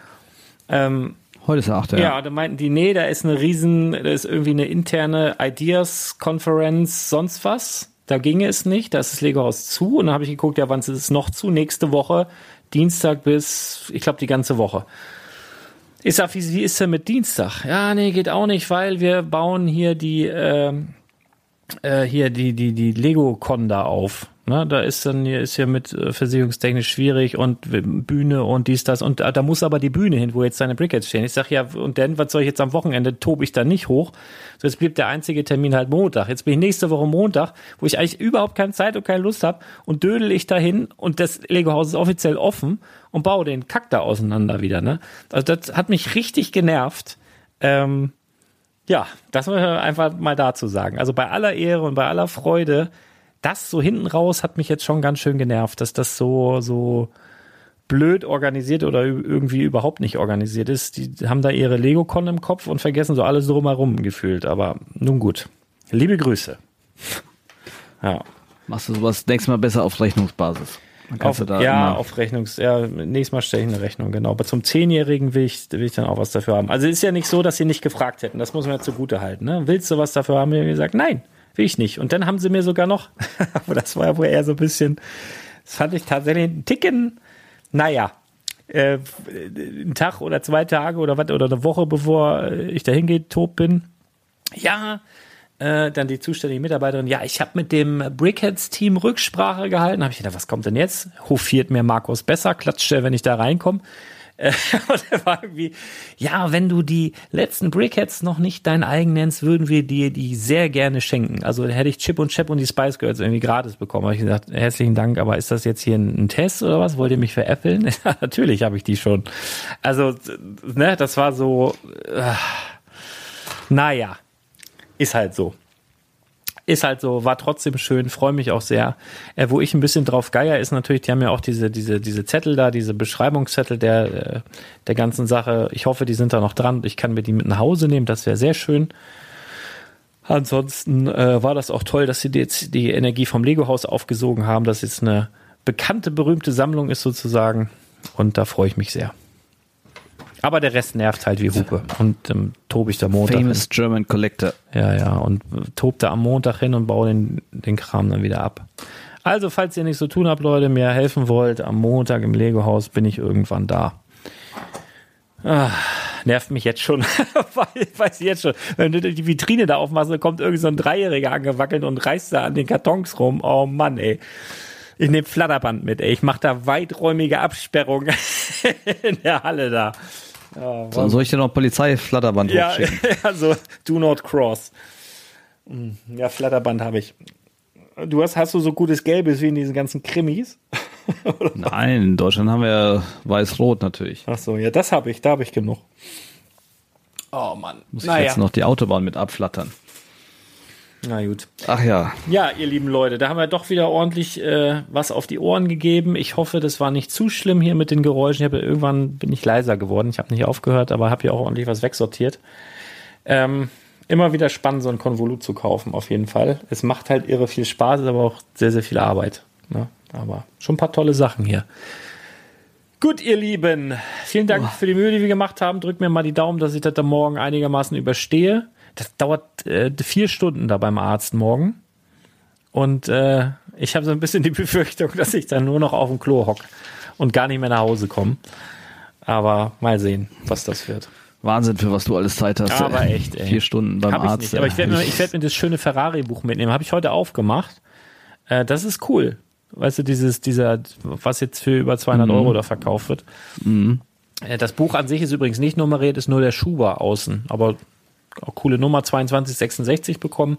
Ähm, Heute ist der 8. Ja, ja, da meinten die, nee, da ist eine riesen, da ist irgendwie eine interne Ideas-Konferenz, sonst was. Da ginge es nicht, da ist das Lego-Haus zu. Und dann habe ich geguckt, ja, wann ist es noch zu? Nächste Woche, Dienstag bis, ich glaube, die ganze Woche. Ich sag, wie, wie ist denn mit Dienstag? Ja, nee, geht auch nicht, weil wir bauen hier die, äh, äh, hier die, die, die Lego-Con da auf. Ne, da ist dann hier ist ja mit äh, versicherungstechnisch schwierig und Bühne und dies, das. Und da, da muss aber die Bühne hin, wo jetzt seine Brickheads stehen. Ich sag ja, und dann, was soll ich jetzt am Wochenende? Tobe ich da nicht hoch. So, jetzt blieb der einzige Termin halt Montag. Jetzt bin ich nächste Woche Montag, wo ich eigentlich überhaupt keine Zeit und keine Lust habe und dödel ich dahin und das Lego-Haus ist offiziell offen und baue den Kack da auseinander wieder. Ne? Also das hat mich richtig genervt. Ähm, ja, das muss ich einfach mal dazu sagen. Also bei aller Ehre und bei aller Freude, das so hinten raus hat mich jetzt schon ganz schön genervt, dass das so, so blöd organisiert oder irgendwie überhaupt nicht organisiert ist. Die haben da ihre Lego-Con im Kopf und vergessen so alles drumherum gefühlt. Aber nun gut. Liebe Grüße. Ja. Machst du sowas nächstes Mal besser auf Rechnungsbasis? Auf, ja, auf Rechnungs, ja, nächstes Mal stelle ich eine Rechnung, genau. Aber zum Zehnjährigen will ich, will ich dann auch was dafür haben. Also ist ja nicht so, dass sie nicht gefragt hätten. Das muss man ja zugute halten. Ne? Willst du was dafür haben? Ich habe gesagt, nein, will ich nicht. Und dann haben sie mir sogar noch, aber das war ja wohl eher so ein bisschen, das fand ich tatsächlich einen Ticken, naja, äh, einen Tag oder zwei Tage oder was, oder eine Woche bevor ich da hingeht, tot bin. Ja, äh, dann die zuständige Mitarbeiterin, ja, ich habe mit dem Brickheads-Team Rücksprache gehalten. Habe ich gedacht, was kommt denn jetzt? Hofiert mir Markus besser, klatscht er, wenn ich da reinkomme. Äh, und war irgendwie, ja, wenn du die letzten Brickheads noch nicht dein eigen nennst, würden wir dir die sehr gerne schenken. Also hätte ich Chip und Chap und die Spice Girls irgendwie gratis bekommen. Habe ich gesagt, herzlichen Dank, aber ist das jetzt hier ein, ein Test oder was? Wollt ihr mich veräppeln? Ja, natürlich habe ich die schon. Also, ne, das war so, äh, naja, ist halt so ist halt so, war trotzdem schön, freue mich auch sehr. Äh, wo ich ein bisschen drauf geier, ist natürlich, die haben ja auch diese, diese, diese Zettel da, diese Beschreibungszettel der, äh, der ganzen Sache. Ich hoffe, die sind da noch dran. Ich kann mir die mit nach Hause nehmen, das wäre sehr schön. Ansonsten äh, war das auch toll, dass sie jetzt die Energie vom Lego-Haus aufgesogen haben, dass jetzt eine bekannte, berühmte Sammlung ist sozusagen. Und da freue ich mich sehr. Aber der Rest nervt halt wie Hupe. Und ähm, tobe ich da Montag. Famous hin. German Collector. Ja, ja. Und tobe da am Montag hin und baue den, den Kram dann wieder ab. Also, falls ihr nichts zu tun habt, Leute, mir helfen wollt, am Montag im Lego-Haus bin ich irgendwann da. Ah, nervt mich jetzt schon. Weiß ich jetzt schon. Wenn du die Vitrine da aufmachst, dann kommt irgend so ein Dreijähriger angewackelt und reißt da an den Kartons rum. Oh Mann, ey. Ich nehme Flatterband mit, ey. Ich mache da weiträumige Absperrungen in der Halle da. So, soll ich dir noch Polizeiflatterband ja, hochschicken? Ja, so do not cross. Hm, ja, Flatterband habe ich. Du hast, hast du so gutes Gelbes wie in diesen ganzen Krimis? Nein, in Deutschland haben wir ja weiß-rot natürlich. Ach so, ja, das habe ich, da habe ich genug. Oh Mann. Muss ich naja. jetzt noch die Autobahn mit abflattern. Na gut. Ach ja. Ja, ihr lieben Leute, da haben wir doch wieder ordentlich äh, was auf die Ohren gegeben. Ich hoffe, das war nicht zu schlimm hier mit den Geräuschen. Ich habe irgendwann bin ich leiser geworden. Ich habe nicht aufgehört, aber habe hier auch ordentlich was wegsortiert. Ähm, immer wieder spannend, so ein Konvolut zu kaufen, auf jeden Fall. Es macht halt irre viel Spaß, ist aber auch sehr, sehr viel Arbeit. Ne? Aber schon ein paar tolle Sachen hier. Gut, ihr Lieben, vielen Dank oh. für die Mühe, die wir gemacht haben. Drückt mir mal die Daumen, dass ich das dann morgen einigermaßen überstehe. Das dauert äh, vier Stunden da beim Arzt morgen. Und äh, ich habe so ein bisschen die Befürchtung, dass ich dann nur noch auf dem Klo hock und gar nicht mehr nach Hause komme. Aber mal sehen, was das wird. Wahnsinn, für was du alles Zeit hast. Aber echt, ey. Vier Stunden beim Hab Arzt. Nicht, aber ich werde mir, werd mir das schöne Ferrari-Buch mitnehmen. Habe ich heute aufgemacht. Äh, das ist cool. Weißt du, dieses, dieser, was jetzt für über 200 mhm. Euro da verkauft wird. Mhm. Äh, das Buch an sich ist übrigens nicht nummeriert, ist nur der Schuber außen. Aber auch coole Nummer 2266 bekommen.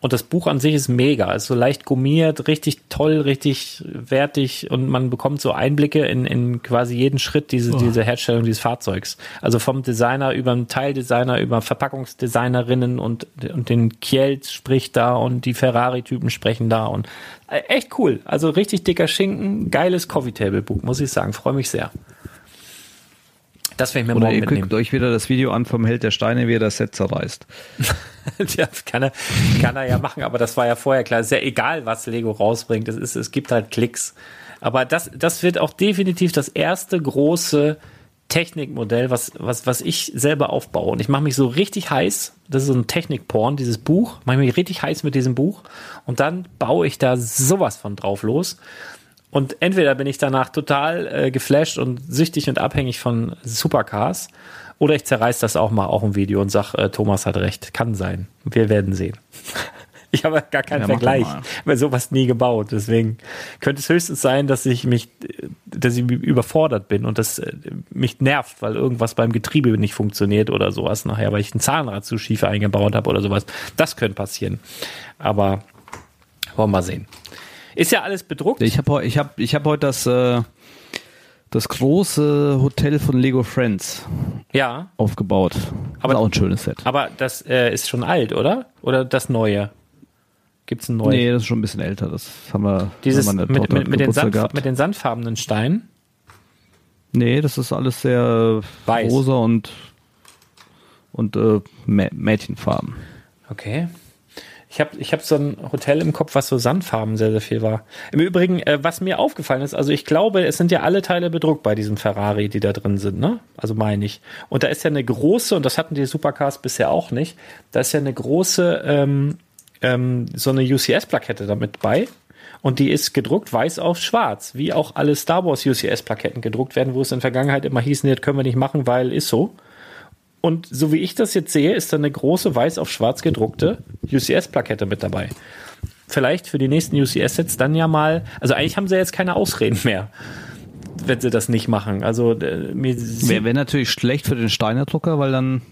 Und das Buch an sich ist mega, ist so leicht gummiert, richtig toll, richtig wertig und man bekommt so Einblicke in, in quasi jeden Schritt diese, oh. diese Herstellung dieses Fahrzeugs. Also vom Designer über den Teildesigner, über Verpackungsdesignerinnen und, und den Kiel spricht da und die Ferrari-Typen sprechen da und äh, echt cool. Also richtig dicker Schinken, geiles Coffee Table Buch, muss ich sagen. Freue mich sehr. Das werde ich mir Oder morgen ihr mitnehmen. guckt euch wieder das Video an vom Held der Steine, wie er das Set zerreißt. ja, das kann er, kann er ja machen, aber das war ja vorher klar. Ist ja egal, was Lego rausbringt. Es, ist, es gibt halt Klicks. Aber das, das wird auch definitiv das erste große Technikmodell, was, was, was ich selber aufbaue. Und ich mache mich so richtig heiß. Das ist so ein Technikporn, dieses Buch. Mache mich richtig heiß mit diesem Buch. Und dann baue ich da sowas von drauf los. Und entweder bin ich danach total äh, geflasht und süchtig und abhängig von Supercars, oder ich zerreiß das auch mal auch im Video und sag, äh, Thomas hat recht. Kann sein. Wir werden sehen. ich habe gar keinen ja, Vergleich, weil sowas nie gebaut. Deswegen könnte es höchstens sein, dass ich mich, dass ich überfordert bin und das äh, mich nervt, weil irgendwas beim Getriebe nicht funktioniert oder sowas nachher, weil ich ein Zahnrad zu schief eingebaut habe oder sowas. Das könnte passieren. Aber wollen wir mal sehen. Ist ja alles bedruckt. Ich habe ich hab, ich hab heute das, äh, das große Hotel von Lego Friends ja. aufgebaut. Aber auch ein schönes Set. Aber das äh, ist schon alt, oder? Oder das neue? Gibt es ein neues? Nee, das ist schon ein bisschen älter. Das haben wir, Dieses haben wir mit, mit, mit, den Sand, mit den sandfarbenen Steinen? Nee, das ist alles sehr Weiß. rosa und, und äh, Mädchenfarben. Okay. Ich habe ich hab so ein Hotel im Kopf, was so Sandfarben sehr, sehr viel war. Im Übrigen, äh, was mir aufgefallen ist, also ich glaube, es sind ja alle Teile bedruckt bei diesem Ferrari, die da drin sind, ne? Also meine ich. Und da ist ja eine große, und das hatten die Supercars bisher auch nicht, da ist ja eine große, ähm, ähm, so eine UCS-Plakette damit bei. Und die ist gedruckt weiß auf schwarz, wie auch alle Star Wars UCS-Plaketten gedruckt werden, wo es in der Vergangenheit immer hieß, nee, das können wir nicht machen, weil ist so. Und so wie ich das jetzt sehe, ist da eine große weiß auf schwarz gedruckte UCS-Plakette mit dabei. Vielleicht für die nächsten UCS-Sets dann ja mal, also eigentlich haben sie jetzt keine Ausreden mehr, wenn sie das nicht machen. Also äh, wäre wär natürlich schlecht für den Steiner-Drucker, weil dann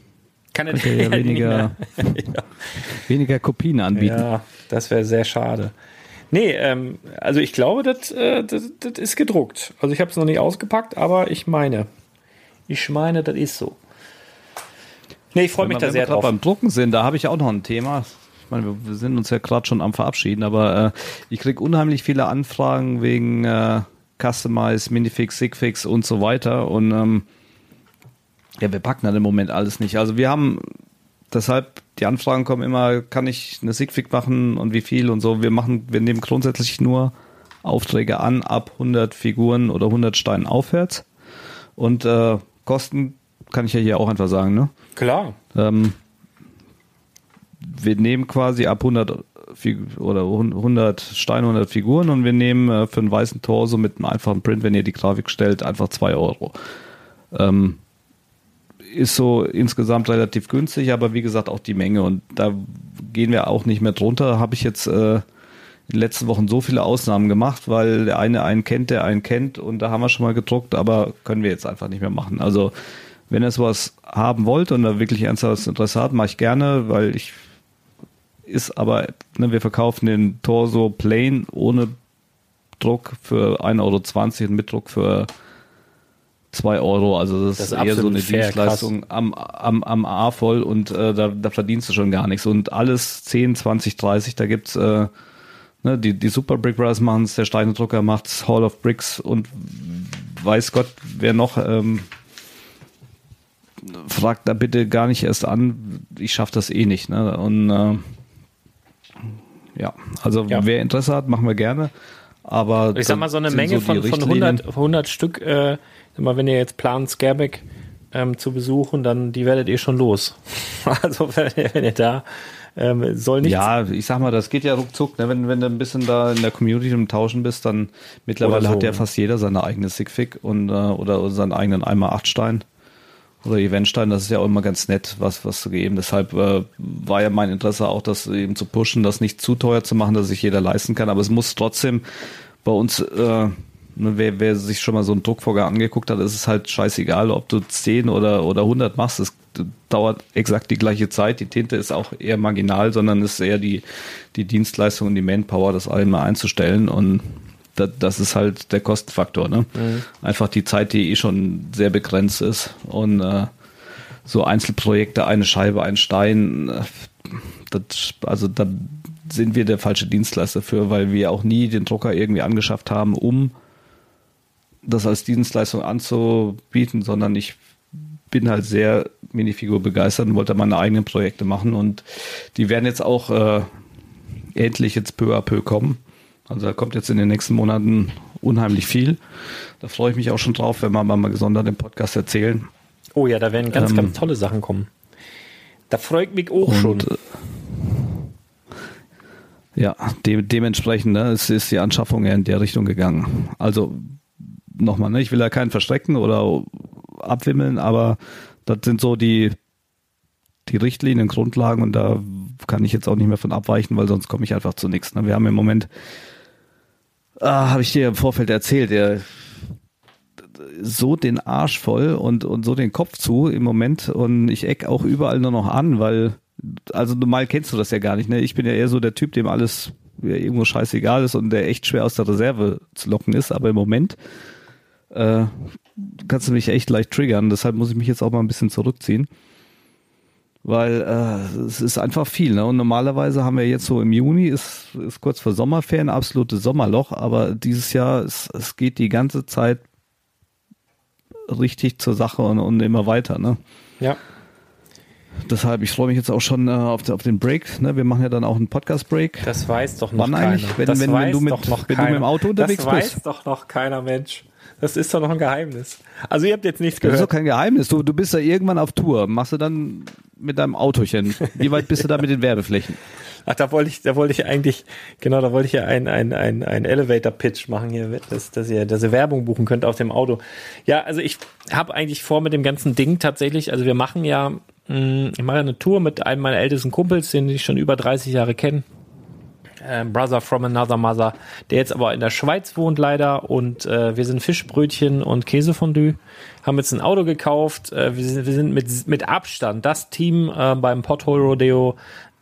kann er ja weniger, ja. weniger Kopien anbieten. Ja, das wäre sehr schade. Nee, ähm, also ich glaube, das, äh, das, das ist gedruckt. Also ich habe es noch nicht ausgepackt, aber ich meine, ich meine, das ist so. Nee, ich freue mich da sehr drauf. Beim Drucken sind, da habe ich auch noch ein Thema. Ich meine, wir sind uns ja gerade schon am Verabschieden, aber äh, ich kriege unheimlich viele Anfragen wegen äh, Customize, Minifix, Sigfix und so weiter. Und ähm, ja, wir packen dann im Moment alles nicht. Also wir haben deshalb, die Anfragen kommen immer, kann ich eine Sigfix machen und wie viel und so. Wir machen, wir nehmen grundsätzlich nur Aufträge an ab 100 Figuren oder 100 Steinen aufwärts. Und äh, Kosten kann ich ja hier auch einfach sagen, ne? Klar. Ähm, wir nehmen quasi ab 100 oder 100 Steine, 100 Figuren und wir nehmen äh, für einen weißen Torso mit einem einfachen Print, wenn ihr die Grafik stellt, einfach 2 Euro. Ähm, ist so insgesamt relativ günstig, aber wie gesagt auch die Menge und da gehen wir auch nicht mehr drunter. Habe ich jetzt äh, in den letzten Wochen so viele Ausnahmen gemacht, weil der eine einen kennt, der einen kennt und da haben wir schon mal gedruckt, aber können wir jetzt einfach nicht mehr machen. Also wenn ihr sowas haben wollt und da wirklich ernsthaftes Interesse hat, mache ich gerne, weil ich ist aber, ne, wir verkaufen den Torso plain ohne Druck für 1,20 Euro und mit Druck für 2 Euro. Also das, das ist eher so eine fair, Dienstleistung am, am, am A voll und äh, da, da verdienst du schon gar nichts. Und alles 10, 20, 30, da gibt's äh, ne, die, die Super Brick Brothers machen es, der Steinedrucker macht's, Hall of Bricks und weiß Gott, wer noch ähm, fragt da bitte gar nicht erst an, ich schaffe das eh nicht. Ne? Und äh, ja, also ja. wer Interesse hat, machen wir gerne. Aber ich sag mal, so eine Menge so von, von 100, 100 Stück, äh, mal, wenn ihr jetzt plant, Scareback ähm, zu besuchen, dann die werdet ihr schon los. also wenn ihr, wenn ihr da ähm, soll nicht. Ja, ich sag mal, das geht ja ruckzuck. Ne? Wenn, wenn du ein bisschen da in der Community im Tauschen bist, dann mittlerweile so, hat ja fast jeder seine eigene Sigfig und äh, oder seinen eigenen Eimer Achtstein oder Eventstein, das ist ja auch immer ganz nett, was, was zu geben. Deshalb äh, war ja mein Interesse auch, das eben zu pushen, das nicht zu teuer zu machen, dass sich jeder leisten kann. Aber es muss trotzdem bei uns, äh, ne, wer, wer sich schon mal so einen Druckvorgang angeguckt hat, ist es halt scheißegal, ob du 10 oder, oder 100 machst. Es dauert exakt die gleiche Zeit. Die Tinte ist auch eher marginal, sondern ist eher die, die Dienstleistung und die Manpower, das einmal einzustellen. Und das, das ist halt der Kostenfaktor. Ne? Mhm. Einfach die Zeit, die eh schon sehr begrenzt ist. Und äh, so Einzelprojekte, eine Scheibe, ein Stein, äh, das, also da sind wir der falsche Dienstleister für, weil wir auch nie den Drucker irgendwie angeschafft haben, um das als Dienstleistung anzubieten, sondern ich bin halt sehr Minifigur begeistert und wollte meine eigenen Projekte machen und die werden jetzt auch äh, endlich jetzt peu à peu kommen. Also da kommt jetzt in den nächsten Monaten unheimlich viel. Da freue ich mich auch schon drauf, wenn wir mal gesondert im Podcast erzählen. Oh ja, da werden ganz, ähm, ganz tolle Sachen kommen. Da freut mich auch und, schon. Äh, ja, de dementsprechend ne, ist, ist die Anschaffung ja in der Richtung gegangen. Also nochmal, ne, ich will ja keinen verstrecken oder abwimmeln, aber das sind so die, die Richtlinien, Grundlagen und da kann ich jetzt auch nicht mehr von abweichen, weil sonst komme ich einfach zu nichts. Ne? Wir haben im Moment ah, habe ich dir im Vorfeld erzählt, der so den Arsch voll und, und so den Kopf zu im Moment und ich eck auch überall nur noch an, weil, also normal kennst du das ja gar nicht, ne? Ich bin ja eher so der Typ, dem alles irgendwo scheißegal ist und der echt schwer aus der Reserve zu locken ist, aber im Moment äh, kannst du mich echt leicht triggern, deshalb muss ich mich jetzt auch mal ein bisschen zurückziehen weil äh, es ist einfach viel. Ne? Und normalerweise haben wir jetzt so im Juni, ist, ist kurz vor Sommerferien, absolutes Sommerloch, aber dieses Jahr, es, es geht die ganze Zeit richtig zur Sache und, und immer weiter. Ne? Ja. Deshalb, ich freue mich jetzt auch schon äh, auf, auf, den Break. Ne? Wir machen ja dann auch einen Podcast-Break. Das weiß doch noch Wann keiner. eigentlich? Wenn, das wenn, wenn, du mit, wenn du mit dem Auto unterwegs bist. Das weiß doch noch keiner Mensch. Das ist doch noch ein Geheimnis. Also ihr habt jetzt nichts gehört. Das ist doch kein Geheimnis. Du, du bist ja irgendwann auf Tour. Machst du dann mit deinem Autochen? Wie weit bist du da mit den Werbeflächen? Ach, da wollte ich, da wollte ich eigentlich, genau, da wollte ich ja ein, ein, ein, ein Elevator-Pitch machen hier, dass, dass ihr, dass ihr Werbung buchen könnt auf dem Auto. Ja, also ich habe eigentlich vor mit dem ganzen Ding tatsächlich, also wir machen ja, mh, ich mache eine Tour mit einem meiner ältesten Kumpels, den ich schon über 30 Jahre kenne äh, Brother from Another Mother, der jetzt aber in der Schweiz wohnt leider. Und äh, wir sind Fischbrötchen und Käsefondue, haben jetzt ein Auto gekauft, äh, wir, sind, wir sind mit, mit Abstand das Team äh, beim Pothole Rodeo,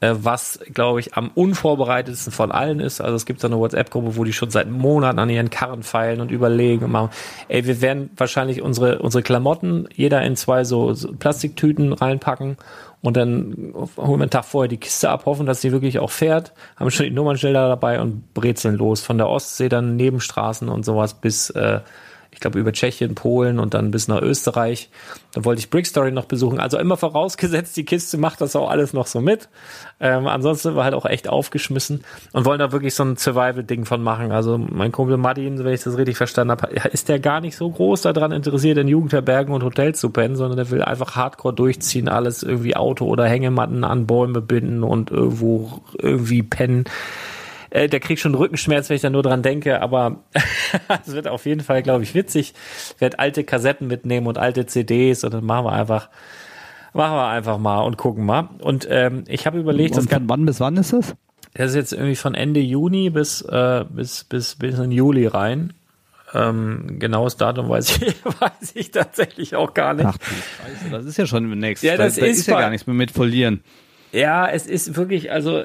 äh, was, glaube ich, am unvorbereitetsten von allen ist. Also es gibt da eine WhatsApp-Gruppe, wo die schon seit Monaten an ihren Karren feilen und überlegen und machen, ey, wir werden wahrscheinlich unsere, unsere Klamotten jeder in zwei so, so Plastiktüten reinpacken und dann holen wir einen Tag vorher die Kiste ab, hoffen, dass sie wirklich auch fährt, haben schon die Nummernschilder dabei und brezeln los. Von der Ostsee dann Nebenstraßen und sowas bis äh, glaube, über Tschechien, Polen und dann bis nach Österreich. Da wollte ich Brickstory noch besuchen. Also immer vorausgesetzt, die Kiste macht das auch alles noch so mit. Ähm, ansonsten wir halt auch echt aufgeschmissen und wollen da wirklich so ein Survival-Ding von machen. Also mein Kumpel Martin, wenn ich das richtig verstanden habe, ist der gar nicht so groß daran interessiert, in Jugendherbergen und Hotels zu pennen, sondern der will einfach hardcore durchziehen, alles irgendwie Auto oder Hängematten an Bäume binden und irgendwo irgendwie pennen. Äh, der kriegt schon Rückenschmerz, wenn ich da nur dran denke, aber es wird auf jeden Fall, glaube ich, witzig. Ich werde alte Kassetten mitnehmen und alte CDs und dann machen wir einfach, machen wir einfach mal und gucken mal. Und ähm, ich habe überlegt, und von wann bis wann ist das? Das ist jetzt irgendwie von Ende Juni bis, äh, bis, bis, bis in Juli rein. Ähm, genaues Datum weiß ich, weiß ich tatsächlich auch gar nicht. Ach du Scheiße, das ist ja schon demnächst. Ja, das da, ist, ist ja gar nichts mehr mit verlieren. Ja, es ist wirklich, also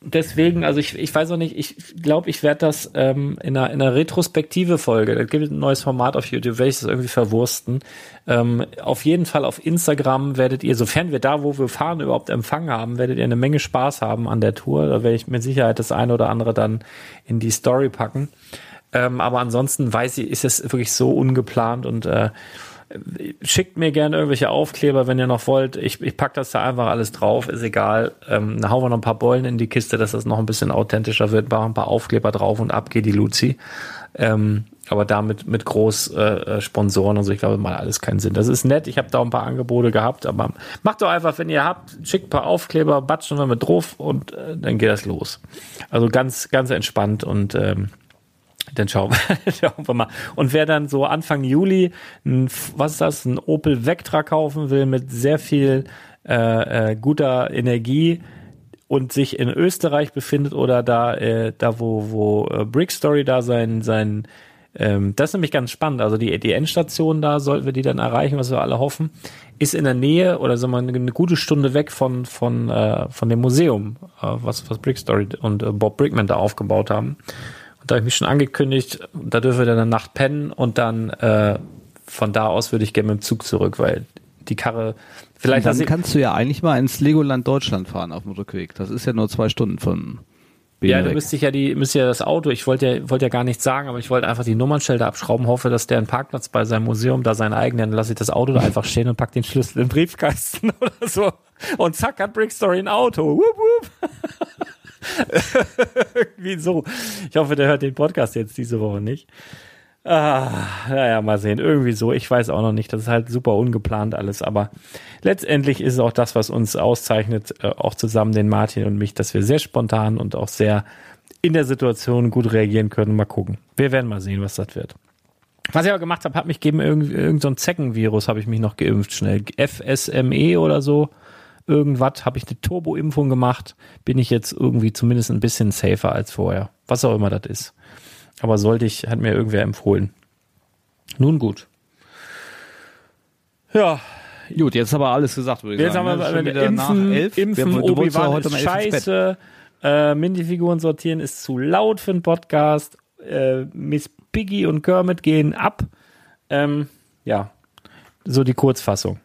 deswegen, also ich, ich weiß auch nicht, ich glaube, ich werde das ähm, in, einer, in einer retrospektive Folge, da gibt es ein neues Format auf YouTube, werde ich das irgendwie verwursten. Ähm, auf jeden Fall auf Instagram werdet ihr, sofern wir da, wo wir fahren, überhaupt Empfang haben, werdet ihr eine Menge Spaß haben an der Tour. Da werde ich mit Sicherheit das eine oder andere dann in die Story packen. Ähm, aber ansonsten weiß ich, ist es wirklich so ungeplant und äh, schickt mir gerne irgendwelche Aufkleber, wenn ihr noch wollt. Ich, ich pack das da einfach alles drauf, ist egal. Ähm, dann hauen wir noch ein paar Beulen in die Kiste, dass das noch ein bisschen authentischer wird. Machen ein paar Aufkleber drauf und ab geht die Luzi. Ähm, aber damit mit groß äh, äh und so, ich glaube, mal alles keinen Sinn. Das ist nett. Ich habe da ein paar Angebote gehabt, aber macht doch einfach, wenn ihr habt, schickt ein paar Aufkleber, batschen wir mit drauf und äh, dann geht das los. Also ganz, ganz entspannt und ähm, dann schauen wir, schauen wir mal. Und wer dann so Anfang Juli, ein, was ist das, ein Opel Vectra kaufen will mit sehr viel äh, äh, guter Energie und sich in Österreich befindet oder da, äh, da wo, wo äh, Brick Story da sein, sein ähm, das ist nämlich ganz spannend. Also die, die Endstation da, sollten wir die dann erreichen, was wir alle hoffen, ist in der Nähe oder sagen wir eine gute Stunde weg von, von, äh, von dem Museum, äh, was, was Brick Story und äh, Bob Brickman da aufgebaut haben da habe ich mich schon angekündigt, da dürfen wir dann eine Nacht pennen und dann äh, von da aus würde ich gerne mit dem Zug zurück, weil die Karre vielleicht. Und dann kannst du ja eigentlich mal ins Legoland Deutschland fahren auf dem Rückweg. Das ist ja nur zwei Stunden von Bienen ja, du müsste ich ja die, müsste ja das Auto, ich wollte ja, wollte ja gar nichts sagen, aber ich wollte einfach die Nummernschilder abschrauben, hoffe, dass der einen Parkplatz bei seinem Museum da seinen eigenen, dann lasse ich das Auto da einfach stehen und pack den Schlüssel in den Briefkasten oder so. Und zack, hat Brickstory ein Auto. Wupp, wupp. Irgendwie so. Ich hoffe, der hört den Podcast jetzt diese Woche nicht. Ah, naja, mal sehen. Irgendwie so. Ich weiß auch noch nicht. Das ist halt super ungeplant alles. Aber letztendlich ist es auch das, was uns auszeichnet, äh, auch zusammen den Martin und mich, dass wir sehr spontan und auch sehr in der Situation gut reagieren können. Mal gucken. Wir werden mal sehen, was das wird. Was ich aber gemacht habe, hat mich gegen irgendein irgend so Zeckenvirus, habe ich mich noch geimpft schnell. FSME oder so irgendwas, habe ich eine Turbo-Impfung gemacht, bin ich jetzt irgendwie zumindest ein bisschen safer als vorher. Was auch immer das ist. Aber sollte ich, hat mir irgendwer empfohlen. Nun gut. Ja. Gut, jetzt aber alles gesagt, würde ich jetzt sagen. Jetzt haben wir ne? Impfen, elf. Impfen, Obi-Wan ist scheiße. Äh, Minifiguren sortieren ist zu laut für einen Podcast. Äh, Miss Piggy und Kermit gehen ab. Ähm, ja, so die Kurzfassung.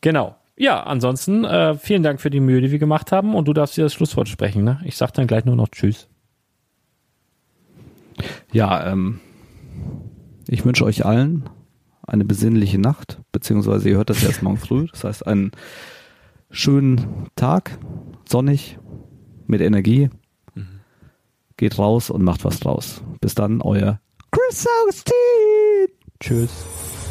Genau. Ja, ansonsten äh, vielen Dank für die Mühe, die wir gemacht haben und du darfst dir das Schlusswort sprechen. Ne? Ich sag dann gleich nur noch Tschüss. Ja, ähm, ich wünsche euch allen eine besinnliche Nacht, beziehungsweise ihr hört das erst morgen früh. Das heißt, einen schönen Tag, sonnig, mit Energie. Mhm. Geht raus und macht was draus. Bis dann, euer Chris Augustin. Tschüss.